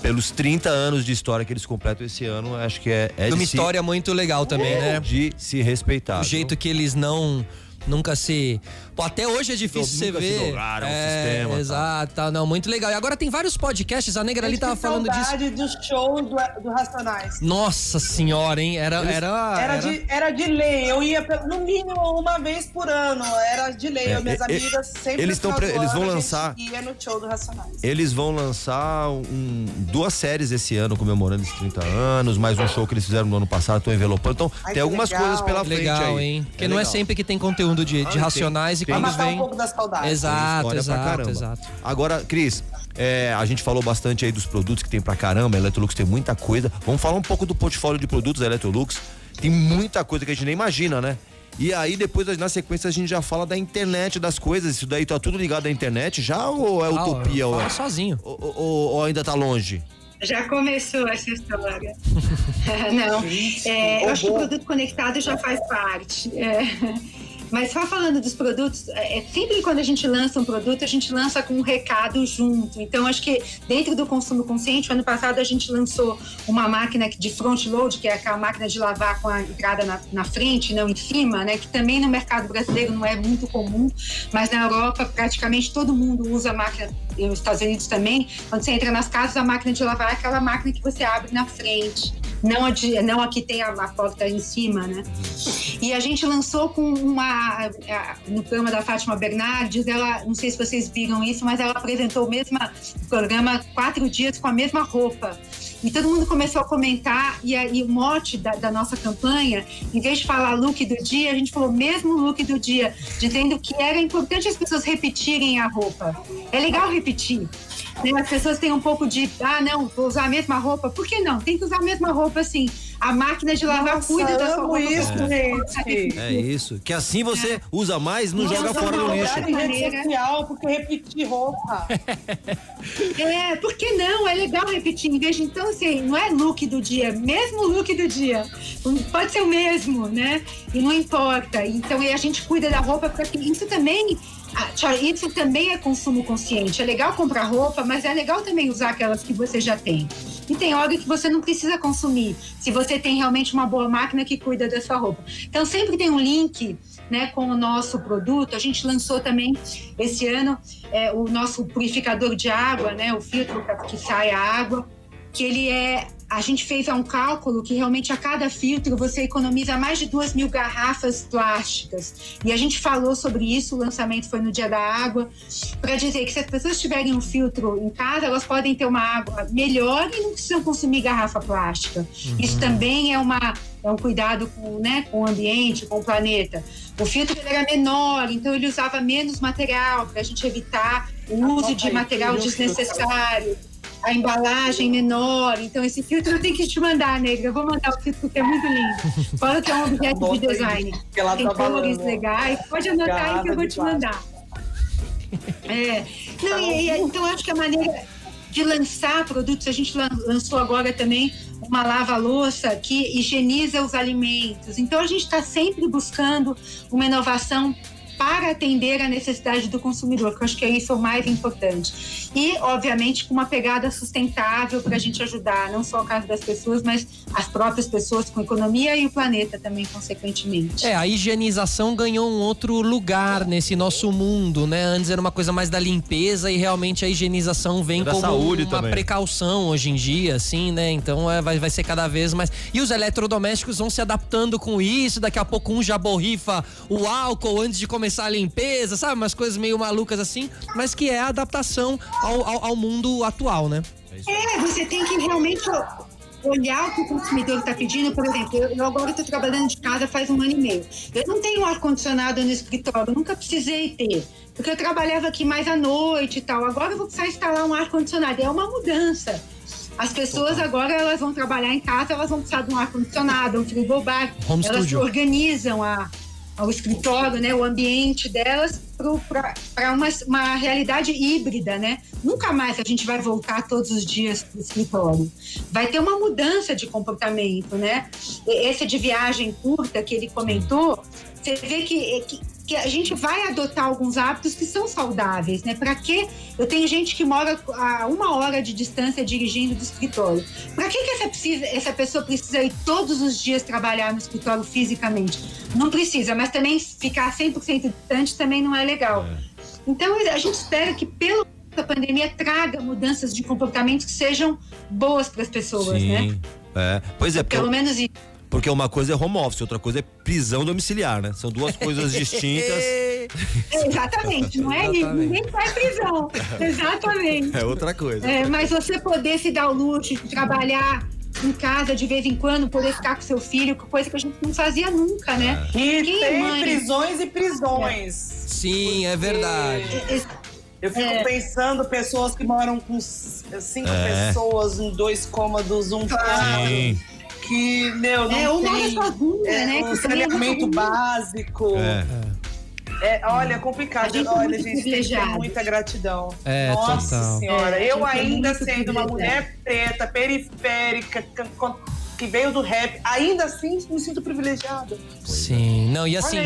Speaker 3: pelos 30 anos de história que eles completam esse ano. Acho que é, é
Speaker 2: Uma
Speaker 3: de se-
Speaker 2: história muito legal também, né?
Speaker 3: de se respeitar.
Speaker 2: O jeito que eles não nunca se. Pô, até hoje é difícil você
Speaker 3: Nunca
Speaker 2: ver.
Speaker 3: ao
Speaker 2: é,
Speaker 3: sistema, tá?
Speaker 2: Exato, tá, não, muito legal. E agora tem vários podcasts, a Negra ali tava
Speaker 4: que
Speaker 2: falando disso.
Speaker 4: saudade dos shows do, do Racionais.
Speaker 2: Nossa senhora, hein? Era. era,
Speaker 4: Era de, era de lei, eu ia no mínimo uma vez por ano, era de lei.
Speaker 3: É,
Speaker 4: eu, minhas
Speaker 3: é,
Speaker 4: amigas sempre
Speaker 3: eles tão eles vão
Speaker 4: ano,
Speaker 3: lançar-
Speaker 4: ia no show do Racionais.
Speaker 3: Eles vão lançar um- duas séries esse ano comemorando esses 30 anos, mais um show que eles fizeram no ano passado, estão envelopando. Então,
Speaker 4: Ai,
Speaker 3: tem algumas
Speaker 4: legal.
Speaker 3: coisas pela frente
Speaker 2: Legal, hein? Porque
Speaker 3: É
Speaker 2: não é
Speaker 3: legal.
Speaker 2: sempre que tem conteúdo de, de
Speaker 3: Ah, tem-
Speaker 2: racionais e
Speaker 3: tem.
Speaker 4: Pra matar
Speaker 2: vem.
Speaker 4: um pouco da saudade.
Speaker 3: Tem
Speaker 2: Exato, exato,
Speaker 3: caramba.
Speaker 2: exato.
Speaker 3: Agora, Cris, é, a gente falou bastante aí dos produtos que tem pra caramba, a Electrolux tem muita coisa. Vamos falar um pouco do portfólio de produtos da Electrolux. Tem muita coisa que a gente nem imagina, né? E aí, depois, na sequência, a gente já fala da internet das coisas. Isso daí tá tudo ligado à internet já ou é
Speaker 2: Ah,
Speaker 3: utopia? ou,
Speaker 2: fala sozinho.
Speaker 3: ou- ou- ou ainda tá longe?
Speaker 5: Já começou essa história. *laughs* Não, é, eu acho que o produto conectado já faz parte. é. Mas só falando dos produtos, é, é, sempre quando a gente lança um produto, a gente lança com um recado junto. Então, acho que dentro do consumo consciente, ano passado a gente lançou uma máquina de front load, que é aquela máquina de lavar com a entrada na, na frente, não em cima, né? Que também no mercado brasileiro não é muito comum, mas na Europa praticamente todo mundo usa máquina, nos Estados Unidos também. Quando você entra nas casas, a máquina de lavar é aquela máquina que você abre na frente. Não a, de, não a que tem a, a porta em cima, né? E a gente lançou com uma. a- No programa da Fátima Bernardes, ela, não sei se vocês viram isso, mas ela apresentou o mesmo programa quatro dias com a mesma roupa. E todo mundo começou a comentar, e, aí o mote da, da nossa campanha, em vez de falar look do dia, a gente falou mesmo look do dia, dizendo que era importante as pessoas repetirem a roupa. É legal repetir. Né? As pessoas têm um pouco de, ah, não, vou usar a mesma roupa. Por que não? Tem que usar a mesma roupa, sim. A máquina de lavar
Speaker 4: Nossa,
Speaker 5: cuida da sua roupa.
Speaker 4: isso, gente.
Speaker 3: É isso. Que assim você usa mais, não joga fora no
Speaker 4: vou
Speaker 3: lixo.
Speaker 4: em rede social, porque eu repeti roupa. *laughs*
Speaker 5: É, por que não? É legal repetir. Em vez de, então, assim, não é look do dia, mesmo look do dia. Pode ser o mesmo, né? E não importa. Então, e a gente cuida da roupa para que isso também. Ah, Isso também é consumo consciente. É legal comprar roupa, mas é legal também usar aquelas que você já tem. E tem hora que você não precisa consumir, se você tem realmente uma boa máquina que cuida da sua roupa. Então, sempre tem um link né, com o nosso produto. A gente lançou também esse ano é, o nosso purificador de água, né, o filtro que saia a água, que ele é. A gente fez um cálculo que realmente a cada filtro você economiza mais de duas mil garrafas plásticas. E a gente falou sobre isso, o lançamento foi no Dia da Água, para dizer que se as pessoas tiverem um filtro em casa, elas podem ter uma água melhor e não precisam consumir garrafa plástica. Isso também é uma, é um cuidado com, né, com o ambiente, com o planeta. O filtro era menor, então ele usava menos material para a gente evitar o uso de material desnecessário. A embalagem menor, então esse filtro eu tenho que te mandar, negra. Eu vou mandar o filtro porque é muito lindo. Fala que é um objeto de
Speaker 4: aí,
Speaker 5: design.
Speaker 4: que ela
Speaker 5: Tem
Speaker 4: tá
Speaker 5: cores legais. Pode anotar aí que eu vou te mandar. É. Não, e, e, então eu acho que a maneira de lançar produtos, a gente lan- lançou agora também uma lava-louça que higieniza os alimentos. Então a gente está sempre buscando uma inovação para atender a necessidade do consumidor, que eu acho que é isso o mais importante. E, obviamente, com uma pegada sustentável para a gente ajudar não só o caso das pessoas, mas as próprias pessoas com economia e o planeta também, consequentemente.
Speaker 2: É, a higienização ganhou um outro lugar nesse nosso mundo, né? Antes era uma coisa mais da limpeza e realmente a higienização vem
Speaker 3: Da
Speaker 2: como
Speaker 3: saúde
Speaker 2: uma
Speaker 3: também.
Speaker 2: precaução hoje em dia, assim, né? Então é, vai, vai ser cada vez mais. E os eletrodomésticos vão se adaptando com isso, daqui a pouco um já borrifa o álcool antes de começar a limpeza, sabe? Umas coisas meio malucas assim, mas que é a adaptação ao, ao, ao mundo atual, né?
Speaker 5: É, você tem que realmente olhar o que o consumidor está pedindo. Por exemplo, eu, agora estou trabalhando de casa faz um ano e meio. Eu não tenho ar-condicionado no escritório, nunca precisei ter. Porque eu trabalhava aqui mais à noite e tal. Agora eu vou precisar instalar um ar-condicionado. É uma mudança. As pessoas agora elas vão trabalhar em casa, elas vão precisar de um ar-condicionado, um frigobar.
Speaker 2: Home
Speaker 5: elas
Speaker 2: studio.
Speaker 5: organizam a, ao escritório, né, o ambiente delas para uma, uma realidade híbrida, né? Nunca mais a gente vai voltar todos os dias para o escritório. Vai ter uma mudança de comportamento, né? Esse de viagem curta que ele comentou, você vê que, que que a gente vai adotar alguns hábitos que são saudáveis, né? Para que eu tenho gente que mora a uma hora de distância dirigindo do escritório. Para que, que essa, precisa, essa pessoa precisa ir todos os dias trabalhar no escritório fisicamente? Não precisa, mas também ficar 100% distante também não é legal. É. Então a gente espera que pelo a pandemia traga mudanças de comportamento que sejam boas para as pessoas,
Speaker 3: Sim.
Speaker 5: né?
Speaker 3: É. Pois é,
Speaker 5: pelo menos isso.
Speaker 3: Porque uma coisa é home office, outra coisa é prisão domiciliar, né? São duas coisas distintas. *laughs*
Speaker 5: Exatamente, não é? Exatamente. Ninguém faz prisão. Exatamente.
Speaker 3: É outra coisa.
Speaker 5: É, mas você poder se dar o luxo de trabalhar em casa de vez em quando, poder ficar com seu filho, coisa que a gente não fazia nunca, né?
Speaker 4: É. E Quem tem mãe... prisões e prisões.
Speaker 2: Sim, é verdade.
Speaker 4: Eu fico é. pensando pessoas que moram com cinco é. pessoas, um dois cômodos, um quarto que, meu, não é, uma tem sozinha, é, né? um saneamento básico. É. É, olha, é complicado. Gente olha, a gente tem que ter muita gratidão.
Speaker 2: É,
Speaker 4: Nossa
Speaker 2: total.
Speaker 4: senhora, eu ainda sendo uma mulher preta, periférica, que veio do rap, ainda assim me sinto privilegiada.
Speaker 2: Sim, não, e assim.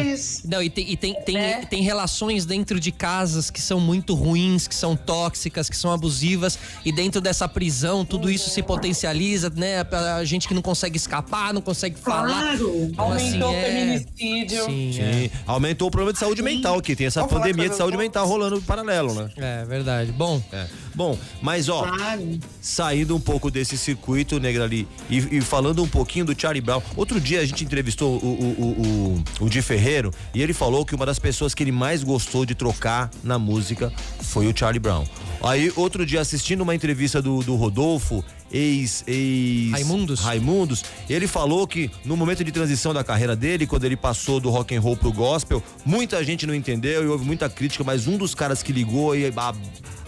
Speaker 2: Não, e tem, e tem, tem, é. tem relações dentro de casas que são muito ruins, que são tóxicas, que são abusivas, e dentro dessa prisão, tudo isso se potencializa, né? Pra gente que não consegue escapar, não consegue falar.
Speaker 4: Claro! Então, Aumentou assim, o é... feminicídio.
Speaker 3: Sim, Sim. É. aumentou o problema de saúde Sim. mental, que tem essa Vamos pandemia de saúde mental rolando paralelo, né?
Speaker 2: É, verdade. Bom.
Speaker 3: É. Bom, mas ó, claro. saindo um pouco desse circuito, Negra ali, e, e falando falando um pouquinho do Charlie Brown. Outro dia a gente entrevistou o, o, o, o Di Ferreiro e ele falou que uma das pessoas que ele mais gostou de trocar na música foi o Charlie Brown. Aí, outro dia, assistindo uma entrevista do, do Rodolfo, ex, ex
Speaker 2: Raimundos.
Speaker 3: Raimundos, ele falou que no momento de transição da carreira dele, quando ele passou do rock and roll pro gospel, muita gente não entendeu e houve muita crítica, mas um dos caras que ligou e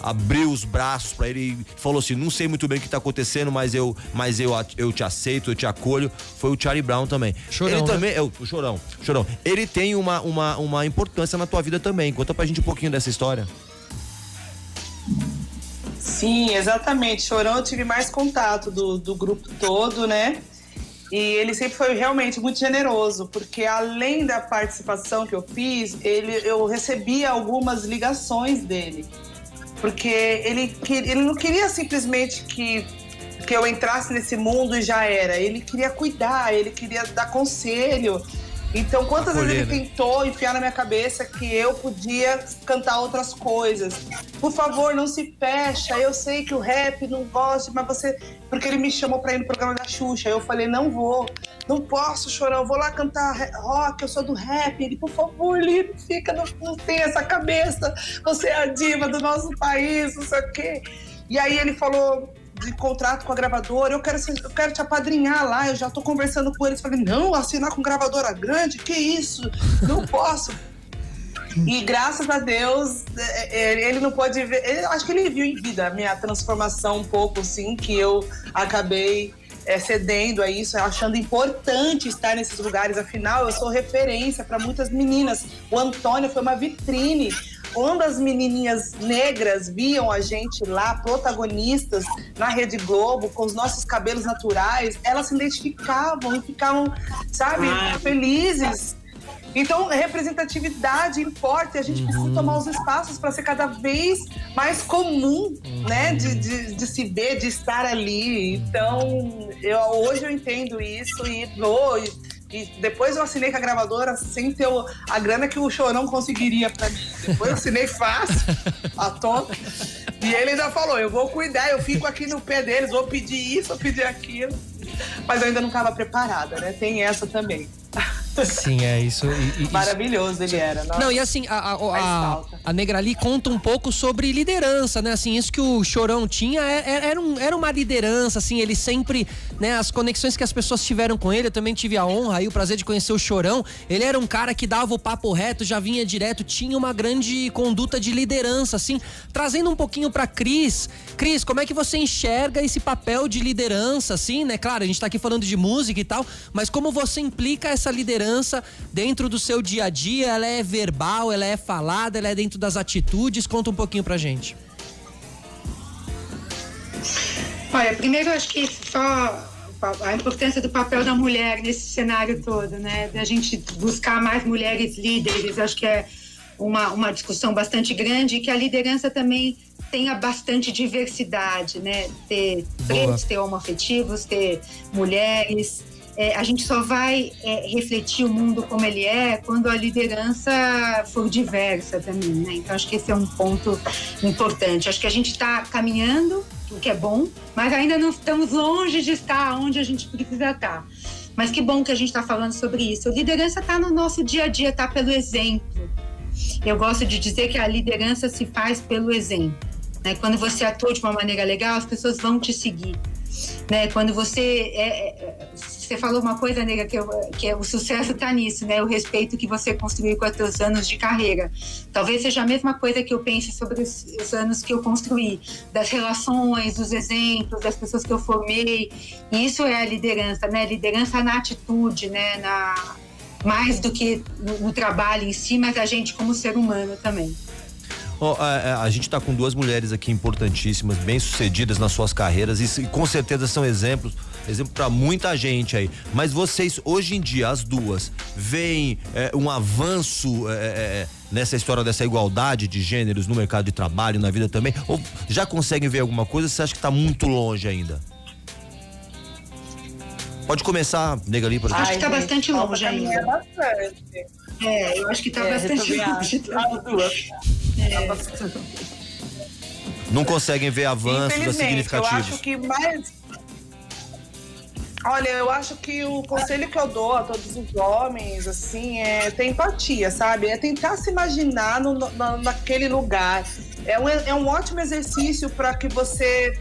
Speaker 3: abriu os braços para ele e falou assim: "Não sei muito bem o que tá acontecendo, mas eu, mas eu, eu te aceito, eu te acolho". Foi o Charlie Brown também.
Speaker 2: Chorão,
Speaker 3: ele
Speaker 2: né?
Speaker 3: também é o, o Chorão. Chorão. Ele tem uma, uma, uma importância na tua vida também. Conta pra gente um pouquinho dessa história.
Speaker 4: Sim, exatamente. Chorão eu tive mais contato do, do grupo todo, né? E ele sempre foi realmente muito generoso, porque além da participação que eu fiz, ele, eu recebia algumas ligações dele porque ele, ele não queria simplesmente que, que eu entrasse nesse mundo e já era. Ele queria cuidar, ele queria dar conselho. Então, quantas vezes ele né? tentou enfiar na minha cabeça que eu podia cantar outras coisas? Por favor, não se fecha. Eu sei que o rap não gosta, mas você. Porque ele me chamou pra ir no programa da Xuxa. Eu falei, não vou, não posso, chorão, vou lá cantar rock, eu sou do rap. Ele, por favor, Lino, fica, não, não tem essa cabeça. Você é a diva do nosso país, não sei o quê. E aí ele falou de contrato com a gravadora, eu quero, eu quero te apadrinhar lá, eu já tô conversando com eles, falei, não, assinar com gravadora grande, que isso? Não posso. *laughs* E graças a Deus, é, é, ele não pode ver. Ele, acho que ele viu em vida a minha transformação um pouco, assim, que eu acabei é, cedendo a isso, achando importante estar nesses lugares. Afinal, eu sou referência para muitas meninas. O Antônio foi uma vitrine quando as menininhas negras viam a gente lá, protagonistas na Rede Globo, com os nossos cabelos naturais, elas se identificavam e ficavam, sabe, ah. felizes. Então, representatividade importa e a gente uhum. precisa tomar os espaços para ser cada vez mais comum, uhum. né? De, de, de, se ver, de estar ali. Então, eu, hoje eu entendo isso e vou. E depois eu assinei com a gravadora sem ter a grana que o Chorão conseguiria pra mim. Depois eu assinei fácil, a tonta. E ele ainda falou: eu vou cuidar, eu fico aqui no pé deles, vou pedir isso, vou pedir aquilo. Mas eu ainda não estava preparada, né? Tem essa também.
Speaker 2: Sim, é isso.
Speaker 4: E, e, Maravilhoso ele era. Nossa.
Speaker 2: Não, e assim, a, a, a, a Negrali conta um pouco sobre liderança, né? Assim, isso que o Chorão tinha era, é, é, era, um, era uma liderança, assim, ele sempre, né? As conexões que as pessoas tiveram com ele, eu também tive a honra e o prazer de conhecer o Chorão. Ele era um cara que dava o papo reto, já vinha direto, tinha uma grande conduta de liderança, assim. Trazendo um pouquinho pra Cris. Cris, como é que você enxerga esse papel de liderança, assim, né? Claro, a gente tá aqui falando de música e tal, mas como você implica essa liderança liderança dentro do seu dia a dia? Ela é verbal, ela é falada, ela é dentro das atitudes? Conta um pouquinho pra gente.
Speaker 5: Olha, primeiro eu acho que só a importância do papel da mulher nesse cenário todo, né? Da gente buscar mais mulheres líderes, acho que é uma, uma discussão bastante grande e que a liderança também tenha bastante diversidade, né? Ter pretos, ter homoafetivos, ter mulheres. É, a gente só vai é, refletir o mundo como ele é quando a liderança for diversa também, né? Então acho que esse é um ponto importante. Acho que a gente está caminhando, o que é bom, mas ainda não estamos longe de estar onde a gente precisa estar. Mas que bom que a gente está falando sobre isso. A liderança está no nosso dia a dia, está pelo exemplo. Eu gosto de dizer que a liderança se faz pelo exemplo. Né? Quando você atua de uma maneira legal, as pessoas vão te seguir. Né? Quando você é, é, você falou uma coisa, nega, que, eu, que é, o sucesso está nisso, né? O respeito que você construiu com os seus anos de carreira. Talvez seja a mesma coisa que eu pense sobre os, os, anos que eu construí, das relações, dos exemplos, das pessoas que eu formei. E isso é a liderança, né? Liderança na atitude, né? Na, mais do que no, no trabalho em si, mas a gente como ser humano também.
Speaker 3: Oh, a, a, gente está com duas mulheres aqui importantíssimas, bem sucedidas nas suas carreiras e, e com certeza são exemplos, exemplo para muita gente aí. Mas vocês hoje em dia as duas veem é, um avanço é, é, nessa história dessa igualdade de gêneros no mercado de trabalho, na vida também? Ou já conseguem ver alguma coisa? Você acha que está muito longe ainda? Pode começar, nega ali, por
Speaker 5: exemplo. Acho que tá bastante longe ainda. Bastante. É, eu acho que tá é, bastante longe.
Speaker 3: É. Não conseguem ver avanços significativos. Eu
Speaker 4: acho que mais. Olha, eu acho que o conselho que eu dou a todos os homens, assim, é ter empatia, sabe? É tentar se imaginar no, no, naquele lugar. É um, é um ótimo exercício para que você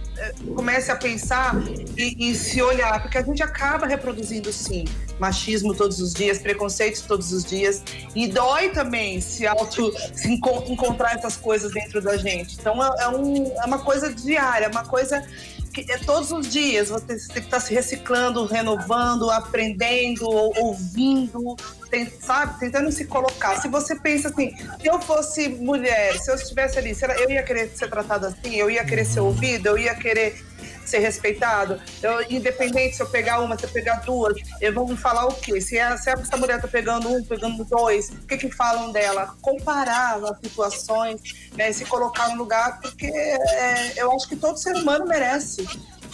Speaker 4: comece a pensar e, e, se olhar, porque a gente acaba reproduzindo, sim, machismo todos os dias, preconceitos todos os dias, e dói também se auto se enco encontrar essas coisas dentro da gente. Então é, é, um, é uma coisa diária, uma coisa que é todos os dias você tem que estar se reciclando, renovando, aprendendo, ouvindo, tem, sabe, tentando se colocar. Se você pensa assim, se eu fosse mulher, se eu estivesse ali, eu ia querer ser tratada assim, eu ia querer ser ouvida, eu ia querer ser respeitado. Eu, independente se eu pegar uma, se eu pegar duas, eu vou me falar o quê? Se, a, se essa mulher tá pegando um, pegando dois, o que que falam dela? Comparar as situações, né, se colocar no lugar, porque é, eu acho que todo ser humano merece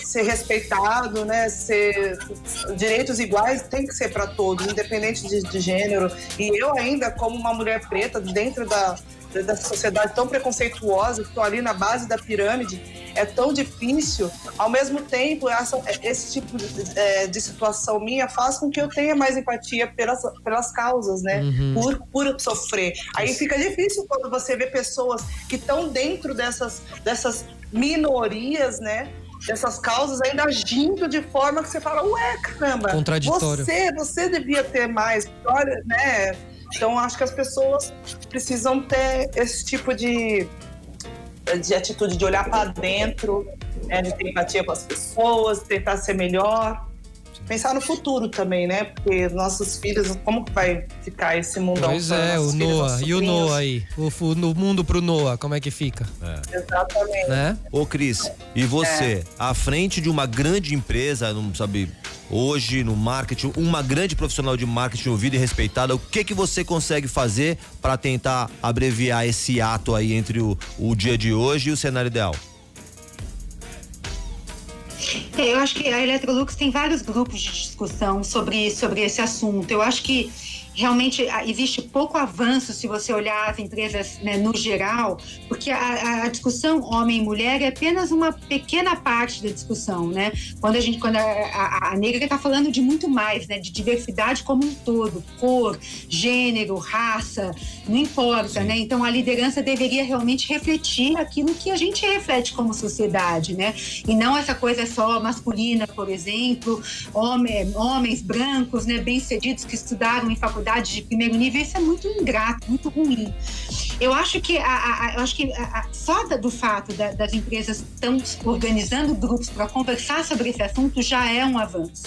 Speaker 4: ser respeitado, né? Ser direitos iguais tem que ser para todos, independente de, de, gênero. E eu ainda como uma mulher preta dentro da dessa sociedade tão preconceituosa, que estou ali na base da pirâmide, é tão difícil. Ao mesmo tempo, essa, esse tipo de, é, de, situação minha faz com que eu tenha mais empatia pelas, pelas causas, né? Uhum. Por, por sofrer. Aí fica difícil quando você vê pessoas que estão dentro dessas, dessas minorias, né? Dessas causas ainda agindo de forma que você fala, ué, caramba,
Speaker 2: Contraditório.
Speaker 4: você, você devia ter mais, olha, né? Então, acho que as pessoas precisam ter esse tipo de, de atitude, de olhar para dentro, né, de ter empatia com as pessoas, tentar ser melhor. Pensar no futuro também, né? Porque nossos filhos, como que vai ficar esse mundo?
Speaker 2: Pois é, o Noah. E o Noah aí? O, no mundo pro Noah, como é que fica?
Speaker 4: É. Exatamente.
Speaker 3: Né? Ô, Cris, e você, é. à frente de uma grande empresa, não sabe, hoje no marketing, uma grande profissional de marketing ouvida e respeitada, o que que você consegue fazer para tentar abreviar esse ato aí entre o, o dia de hoje e o cenário ideal?
Speaker 5: É, eu acho que a Electrolux tem vários grupos de discussão sobre, sobre esse assunto. Eu acho que realmente ah, existe pouco avanço se você olhar as empresas né, no geral, porque a, a, discussão homem e mulher é apenas uma pequena parte da discussão, né? Quando a gente, quando a, a, a negra está falando de muito mais, né? De diversidade como um todo, cor, gênero, raça, não importa, Sim. né? Então a liderança deveria realmente refletir aquilo que a gente reflete como sociedade, né? E não essa coisa só masculina, por exemplo, homem, homens brancos, né? Bem-sucedidos que estudaram em faculdade de primeiro nível, isso é muito ingrato, muito ruim. Eu acho que, a, a, eu acho que a, só do fato da, das empresas estão organizando grupos para conversar sobre esse assunto já é um avanço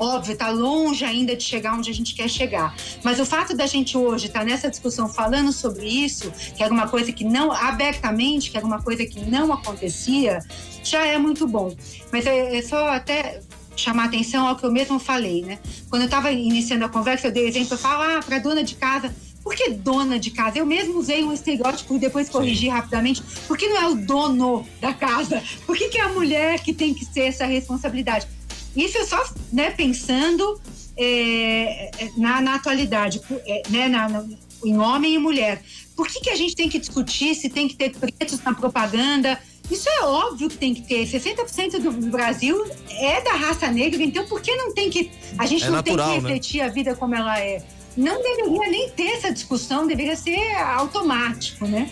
Speaker 5: Óbvio, está longe ainda de chegar onde a gente quer chegar. Mas o fato da gente hoje estar tá nessa discussão falando sobre isso, que era uma coisa que não, abertamente, que era uma coisa que não acontecia, já é muito bom. Mas é, é só até chamar atenção ao que eu mesmo falei, né? Quando eu estava iniciando a conversa, eu dei exemplo, eu falo, ah, para dona de casa, por que dona de casa? Eu mesmo usei um estereótipo e depois corrigi rapidamente. Por que não é o dono da casa? Por que, que é a mulher que tem que ser essa responsabilidade? Isso é só né, pensando é, na, na, atualidade, é, né, na, na, em homem e mulher. Por que, que a gente tem que discutir se tem que ter pretos na propaganda? Isso é óbvio que tem que ter. 60% do Brasil é da raça negra, então por que não tem que. A gente é não natural, tem que né? refletir né? a vida como ela é? Não deveria nem ter essa discussão, deveria ser automático, né?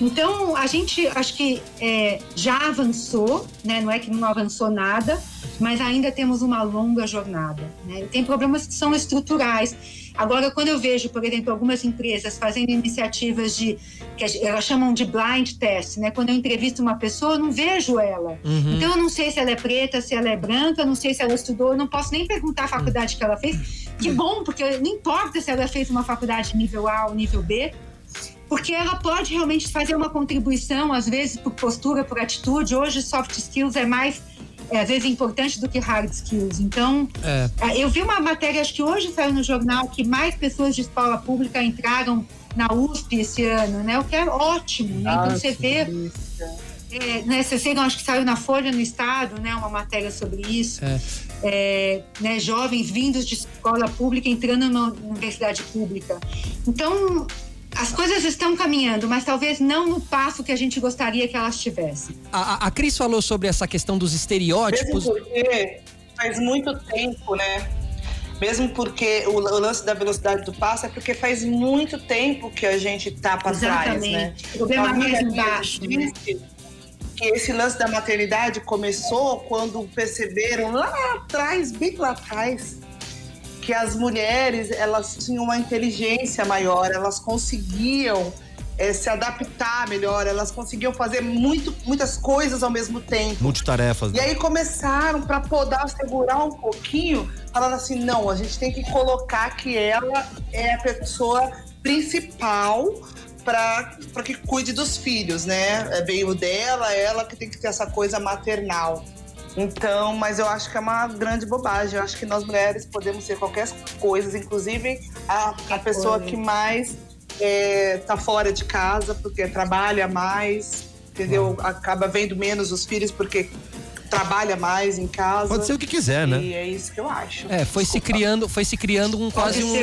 Speaker 5: Então, a gente acho que é, já avançou, né? não é que não avançou nada, mas ainda temos uma longa jornada. Né? Tem problemas que são estruturais. Agora, quando eu vejo, por exemplo, algumas empresas fazendo iniciativas de que elas chamam de blind test, né? Quando eu entrevisto uma pessoa, eu não vejo ela. Uhum. Então, eu não sei se ela é preta, se ela é branca, não sei se ela estudou, eu não posso nem perguntar a faculdade que ela fez. Que bom, porque não importa se ela fez uma faculdade nível A ou nível B, porque ela pode realmente fazer uma contribuição, às vezes por postura, por atitude. Hoje, soft skills é mais, é, às vezes, importante do que hard skills. Então, é. é. eu vi uma matéria, acho que hoje saiu no jornal, que mais pessoas de escola pública entraram na USP esse ano, né? O que é ótimo, né? Então, você vê... É, né, vocês viram, acho que saiu na Folha no Estado, né, uma matéria sobre isso. É. É, né, jovens vindos de escola pública entrando na universidade pública. Então, as coisas estão caminhando, mas talvez não no passo que a gente gostaria que elas tivessem.
Speaker 2: A, a Cris falou sobre essa questão dos estereótipos.
Speaker 4: Mesmo porque faz muito tempo, né? Mesmo porque o, o lance da velocidade do passo é porque faz muito tempo que a gente tá para trás, né?
Speaker 5: O problema é mais embaixo. Né?
Speaker 4: Que esse lance da maternidade começou quando perceberam lá atrás, bem lá atrás, que as mulheres elas tinham uma inteligência maior, elas conseguiam é, se adaptar melhor, elas conseguiam fazer muito, muitas coisas ao mesmo tempo.
Speaker 3: Multitarefas.
Speaker 4: Né? E aí começaram para poder segurar um pouquinho, falando assim, não, a gente tem que colocar que ela é a pessoa principal para que cuide dos filhos, né? É veio dela, ela que tem que ter essa coisa maternal. Então, mas eu acho que é uma grande bobagem. Eu acho que nós mulheres podemos ser qualquer coisa, inclusive a, a pessoa que mais é, tá fora de casa porque trabalha mais, entendeu? Acaba vendo menos os filhos porque trabalha mais em casa.
Speaker 3: Pode ser o que quiser, né?
Speaker 4: E é isso que eu acho.
Speaker 2: É, foi Desculpa. se criando, foi se criando um quase
Speaker 5: um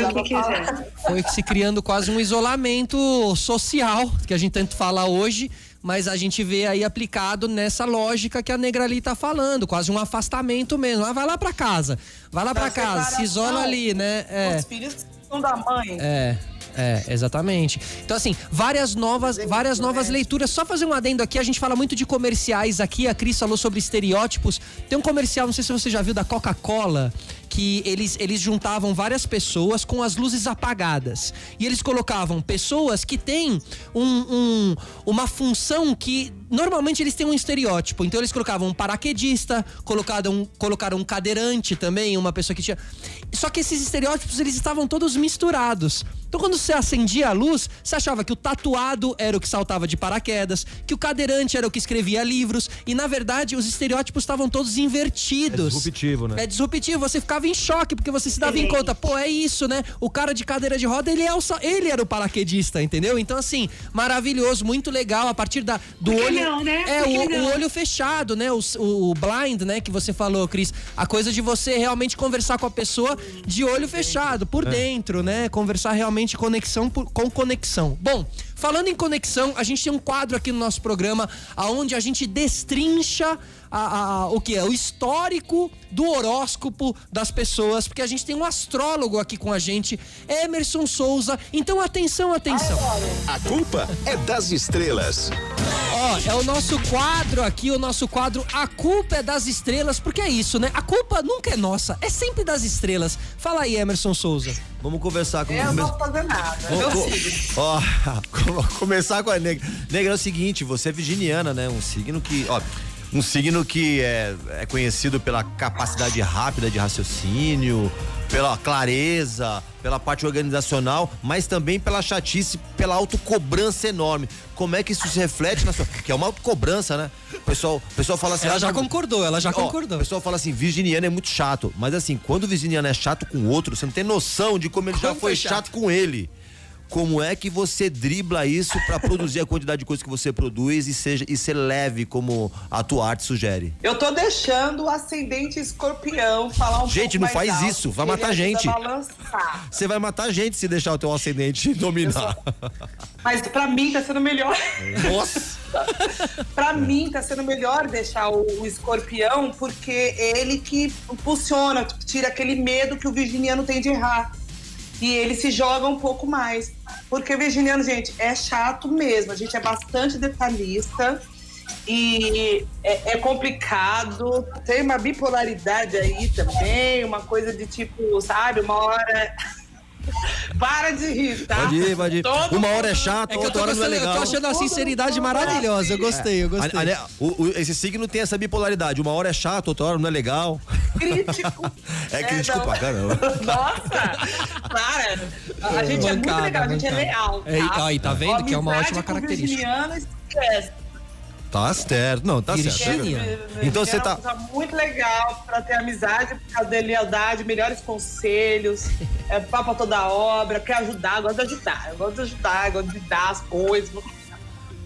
Speaker 2: foi se criando quase um isolamento social que a gente tanto fala hoje mas a gente vê aí aplicado nessa lógica que a Negra ali tá falando, quase um afastamento mesmo. Ah, vai lá para casa, vai lá para casa, se isola ali, né?
Speaker 4: É. Os filhos são da mãe.
Speaker 2: É. É, exatamente. Então, assim, várias novas, várias novas leituras. Só fazer um adendo aqui, a gente fala muito de comerciais aqui. A Cris falou sobre estereótipos. Tem um comercial, não sei se você já viu, da Coca-Cola, que eles, eles juntavam várias pessoas com as luzes apagadas. E eles colocavam pessoas que têm um, um, uma função que normalmente eles têm um estereótipo. Então eles colocavam um paraquedista, colocaram, colocaram um cadeirante também, uma pessoa que tinha. Só que esses estereótipos eles estavam todos misturados. Então quando você acendia a luz, você achava que o tatuado era o que saltava de paraquedas, que o cadeirante era o que escrevia livros, e na verdade os estereótipos estavam todos invertidos. É
Speaker 3: disruptivo, né?
Speaker 2: É disruptivo, você ficava em choque porque você se dava em conta, pô, é isso, né? O cara de cadeira de roda, ele é o ele era o paraquedista, entendeu? Então assim, maravilhoso, muito legal a partir da do olho
Speaker 5: não, né?
Speaker 2: É, o, o, olho fechado, né? O, o, blind, né? Que você falou, Cris. A coisa de você realmente conversar com a pessoa de olho fechado, por é. dentro, né? Conversar realmente conexão por, com conexão. Bom, falando em conexão, a gente tem um quadro aqui no nosso programa aonde a gente destrincha a, a, o que é o histórico do horóscopo das pessoas, porque a gente tem um astrólogo aqui com a gente, Emerson Souza. Então atenção, atenção.
Speaker 1: A culpa é das estrelas.
Speaker 2: Ó, é o nosso quadro aqui, o nosso quadro A culpa é das estrelas, porque é isso, né? A culpa nunca é nossa, é sempre das estrelas. Fala aí, Emerson Souza.
Speaker 3: Vamos conversar com
Speaker 4: Eu não vou fazer nada. Vamos,
Speaker 3: ó, *laughs* começar com a negra. Negra é o seguinte, você é virginiana, né? Um signo que, ó, um signo que é, é conhecido pela capacidade rápida de raciocínio, pela clareza, pela parte organizacional, mas também pela chatice, pela autocobrança enorme. Como é que isso se reflete na sua. Que é uma autocobrança, né? O pessoal, o pessoal fala assim.
Speaker 2: Ela
Speaker 3: ah,
Speaker 2: já
Speaker 3: não-
Speaker 2: concordou, ela já
Speaker 3: Ó,
Speaker 2: concordou.
Speaker 3: O pessoal fala assim, virginiano é muito chato. Mas assim, quando o virginiano é chato com o outro, você não tem noção de como ele já foi
Speaker 2: é
Speaker 3: chato.
Speaker 2: chato?
Speaker 3: com ele. Como é que você dribla isso pra produzir a quantidade de coisas que você produz e seja e ser leve como a tua arte sugere?
Speaker 4: Eu tô deixando o ascendente escorpião falar um
Speaker 3: Gente,
Speaker 4: pouco
Speaker 3: não
Speaker 4: mais
Speaker 3: faz
Speaker 4: alto,
Speaker 3: isso, vai matar gente. Você vai matar gente se deixar o teu ascendente dominar.
Speaker 4: Mas pra mim tá sendo melhor.
Speaker 3: Nossa! *laughs*
Speaker 4: Pra mim tá sendo melhor deixar o, o escorpião, porque ele que impulsiona, tira aquele medo que o virginiano tem de errar. E ele se joga um pouco mais. Porque virginiano, gente, é chato mesmo. A gente é bastante detalhista e é, é complicado. Tem uma bipolaridade aí também, uma coisa de tipo, sabe, uma hora. *laughs* Para de rir, tá?
Speaker 3: Pode ir, pode ir.
Speaker 4: Todo
Speaker 3: Uma hora é chato,
Speaker 2: É que eu tô,
Speaker 3: outra hora não é
Speaker 2: gostando, eu
Speaker 3: legal.
Speaker 2: tô achando a sinceridade maravilhosa. Eu gostei, eu gostei.
Speaker 3: A- a- o- o- esse signo tem essa bipolaridade. Uma hora é chato, outra hora não é legal.
Speaker 4: Crítico.
Speaker 3: É crítico
Speaker 4: não.
Speaker 3: pra caramba.
Speaker 4: Nossa! Para! A gente é muito
Speaker 2: Bancada,
Speaker 4: legal, a gente é leal.
Speaker 2: É,
Speaker 4: tá?
Speaker 2: aí, tá vendo que é uma ótima característica.
Speaker 3: Tá certo. Não, tá certo.
Speaker 2: Virgínia.
Speaker 3: Então você tá-
Speaker 4: É muito legal pra ter amizade, por causa da lealdade, melhores conselhos, é papo toda obra, quer ajudar, eu gosto de ajudar. Eu gosto de ajudar, gosto de dar as coisas.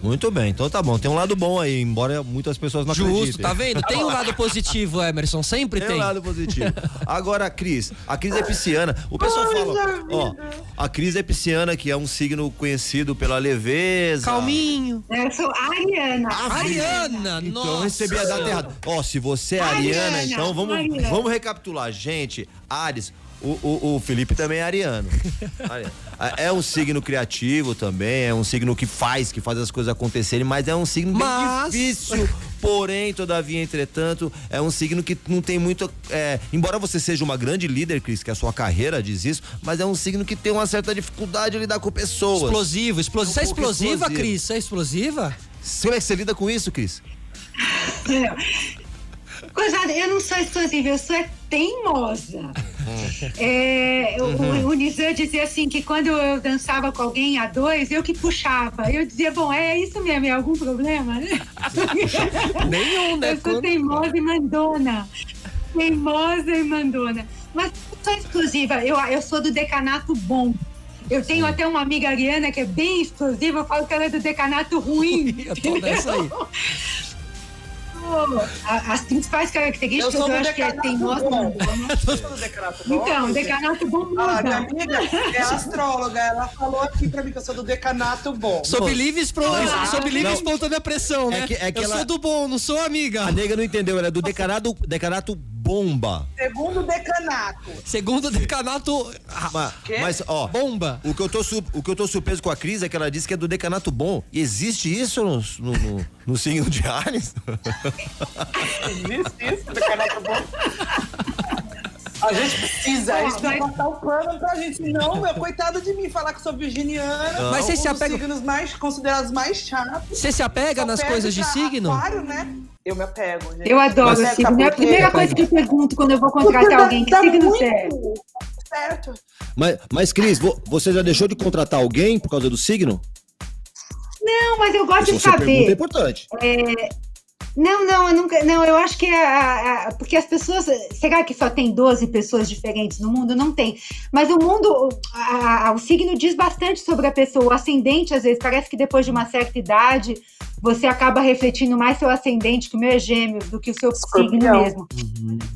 Speaker 3: Muito bem, então tá bom. Tem um lado bom aí, embora muitas pessoas não
Speaker 2: Justo,
Speaker 3: acreditem.
Speaker 2: tá vendo? Tem um lado positivo, Emerson, sempre
Speaker 3: Tem
Speaker 2: tem.
Speaker 3: um lado positivo. Agora, Cris, a Cris é pisciana. O pessoal fala, ó, a Cris é pisciana, que é um signo conhecido pela leveza.
Speaker 2: Calminho.
Speaker 5: Eu sou Ariana.
Speaker 2: Ariana,
Speaker 3: Então
Speaker 2: nossa.
Speaker 3: eu recebi a data errada. Ó, se você é ariana,
Speaker 5: Ariana,
Speaker 3: então vamos,
Speaker 5: Ariana.
Speaker 3: vamos recapitular. Gente, Ares, o, o, o Felipe também é ariano. Ariano. *laughs* É um signo criativo também, é um signo que faz, que faz as coisas acontecerem, mas é um signo bem
Speaker 2: Mas-
Speaker 3: difícil. Porém, todavia, entretanto, é um signo que não tem muito. é, embora você seja uma grande líder, Cris, que a sua carreira diz isso, mas é um signo que tem uma certa dificuldade de lidar com pessoas.
Speaker 2: Explosivo, explosivo. Você é
Speaker 3: Um pouco
Speaker 2: explosiva,
Speaker 3: explosivo.
Speaker 2: Cris? Você é explosiva?
Speaker 3: Como é que você lida com isso, Cris?
Speaker 5: Coisada, eu não sou explosiva, eu sou teimosa. É, o, o Nizam dizia assim que quando eu dançava com alguém a dois, eu que puxava. Eu dizia, bom, é isso mesmo, é algum problema, né? *laughs*
Speaker 2: Nenhum, né?
Speaker 5: Eu sou teimosa e mandona. Teimosa e mandona. Mas eu sou explosiva, eu, eu sou do decanato bom. Eu tenho até uma amiga ariana que é bem explosiva, eu falo que ela é do decanato ruim. *laughs*
Speaker 2: Eu tô nessa aí. *laughs*
Speaker 5: As principais características
Speaker 4: Eu
Speaker 5: eu, acho que é teimosa e
Speaker 4: bom. do bom,
Speaker 5: Então, decanato bom
Speaker 4: Ah, minha
Speaker 5: muda.
Speaker 4: amiga é astróloga, ela falou aqui pra mim que eu sou do decanato bom.
Speaker 2: Sob livre, espro... sob livre espontânea pressão, né?
Speaker 3: É que- é que
Speaker 2: eu
Speaker 3: ela-
Speaker 2: sou do bom, não sou amiga.
Speaker 3: A nega não entendeu, ela é do decanato, decanato bomba.
Speaker 4: Segundo decanato.
Speaker 2: Segundo decanato ah,
Speaker 3: Mas, mas, ó,
Speaker 2: bomba.
Speaker 3: o que, eu tô o que eu tô surpreso com a Cris é que ela disse que é do decanato bom. E existe isso no, no, no, no signo de Ares? *laughs*
Speaker 4: Existe *laughs* isso, decanato bom. A gente precisa, isso vai botar o plano pra gente. Não, meu, coitado de mim falar que sou virginiana.
Speaker 2: Mas você
Speaker 4: um
Speaker 2: se apega-
Speaker 4: signos mais considerados mais chatos.
Speaker 2: Você se apega nas coisas de signo?
Speaker 4: Aquário, né? Eu me apego, gente.
Speaker 5: Eu adoro
Speaker 4: Mas é,
Speaker 5: signo. É a
Speaker 4: por quê?
Speaker 5: primeira coisa que eu pergunto quando eu vou contratar alguém. Que
Speaker 4: dá
Speaker 5: signo você é?
Speaker 4: Certo.
Speaker 3: Mas, mas Cris, vo- você já deixou de contratar alguém por causa do signo?
Speaker 5: Não, mas eu gosto de
Speaker 3: Essa pergunta é
Speaker 5: saber.
Speaker 3: importante.
Speaker 5: Não, não, eu nunca. Não, eu acho que é a, a- porque as pessoas. Será que só tem 12 pessoas diferentes no mundo? Não tem. Mas o mundo, a- o signo diz bastante sobre a pessoa. O ascendente, às vezes, parece que depois de uma certa idade, você acaba refletindo mais seu ascendente, que o meu é gêmeos, do que o seu signo
Speaker 4: Escorpião.
Speaker 5: mesmo.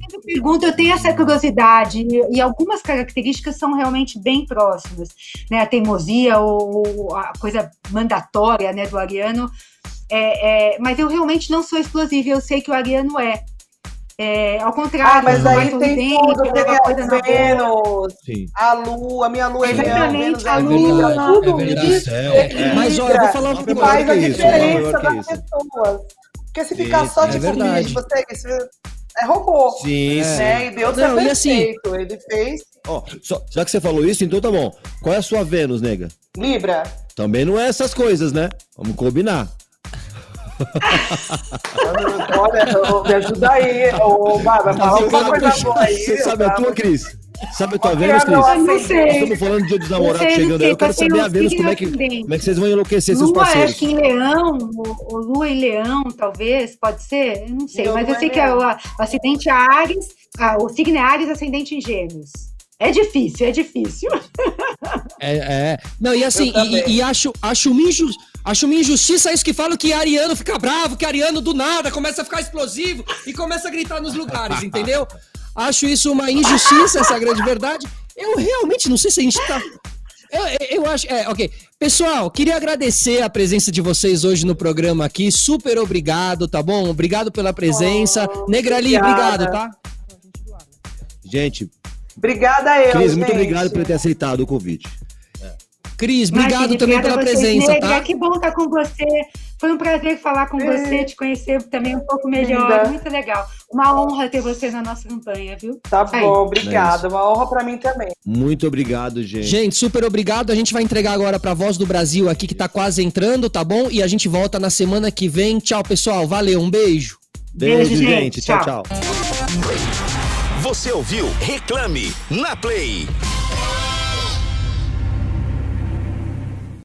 Speaker 5: Sempre pergunto, eu tenho essa curiosidade, e, algumas características são realmente bem próximas. Né? A teimosia, ou a coisa mandatória né, do ariano. É, é, mas eu realmente não sou explosiva, eu sei que o Ariano é. É, ao
Speaker 4: Ah,
Speaker 5: contrário,
Speaker 4: mas
Speaker 5: sou mais
Speaker 4: aí tem tudo.
Speaker 5: eu
Speaker 4: Tem
Speaker 5: a.
Speaker 4: Vênus, a Lua, a minha Lua é
Speaker 5: Exatamente, a
Speaker 4: é
Speaker 5: Lua,
Speaker 2: é
Speaker 4: tudo
Speaker 2: verdade.
Speaker 4: isso
Speaker 3: É,
Speaker 2: Mas, ó, eu vou falar
Speaker 3: uma
Speaker 4: que
Speaker 3: coisa.
Speaker 4: faz a
Speaker 3: isso,
Speaker 4: diferença das
Speaker 3: isso.
Speaker 4: pessoas. Porque se ficar
Speaker 3: Isso,
Speaker 4: só
Speaker 2: é
Speaker 4: tipo,
Speaker 2: verdade.
Speaker 4: "Ih, você isso é robô.
Speaker 3: Sim, sim.
Speaker 4: Né? E Deus
Speaker 2: Não,
Speaker 4: é
Speaker 2: e assim-
Speaker 4: perfeito. Ele fez
Speaker 3: Ó, só- já que você falou isso, então tá bom. Qual é a sua Vênus, nega?
Speaker 4: Libra.
Speaker 3: Também não é essas coisas, né? Vamos combinar.
Speaker 4: Olha, me ajuda aí. Ô, Bárbara, fala alguma coisa boa aí.
Speaker 3: Você sabe a tua, Cris? Sabe a tua Vênus,
Speaker 4: é
Speaker 3: Cris?
Speaker 5: Sei.
Speaker 3: Estamos falando de dia dos namorados
Speaker 5: sei,
Speaker 3: chegando aí. Eu quero saber a Vênus como é, que, como é que vocês vão enlouquecer seus
Speaker 5: Lua,
Speaker 3: parceiros.
Speaker 5: acho que em leão, o, o Lua em leão, talvez, pode ser? Eu não sei, mas eu
Speaker 4: Lua
Speaker 5: sei
Speaker 4: é
Speaker 5: que é o, o acidente é Ares, o signo é Ares, ascendente em gêmeos. É difícil, é difícil.
Speaker 2: É, é. Não, e assim, e, e acho, acho uma inju- Acho uma injustiça isso que falam que Ariano fica bravo, que Ariano do nada começa a ficar explosivo e começa a gritar nos lugares, entendeu? Acho isso uma injustiça, essa grande verdade. Eu realmente não sei se a gente tá. Eu, eu- eu acho. É, ok. Pessoal, queria agradecer a presença de vocês hoje no programa aqui. Super obrigado, tá bom? Obrigado pela presença.
Speaker 4: Oh,
Speaker 2: Negrali,
Speaker 4: obrigada.
Speaker 2: obrigado, tá?
Speaker 3: Gente,
Speaker 4: Obrigada eu,
Speaker 3: Cris,
Speaker 4: gente.
Speaker 3: muito obrigado por ter aceitado o convite.
Speaker 2: Cris, obrigado
Speaker 5: Imagine,
Speaker 2: também pela presença,
Speaker 5: Negra,
Speaker 2: tá?
Speaker 5: Que bom estar com você. Foi um prazer falar com
Speaker 4: É.
Speaker 5: você, te conhecer também um pouco melhor.
Speaker 4: Linda.
Speaker 5: Muito legal. Uma honra ter você na nossa campanha, viu?
Speaker 4: Tá
Speaker 5: Aí.
Speaker 4: bom, obrigada. Uma honra pra mim também.
Speaker 3: Muito obrigado, gente.
Speaker 2: Gente, super obrigado. A gente vai entregar agora pra Voz do Brasil aqui, que tá quase entrando, tá bom? E a gente volta na semana que vem. Tchau, pessoal. Valeu, um beijo.
Speaker 3: Beijo,
Speaker 5: Beijo,
Speaker 3: gente.
Speaker 5: gente.
Speaker 3: Tchau,
Speaker 5: Tchau.
Speaker 3: tchau.
Speaker 1: Você ouviu Reclame na Play.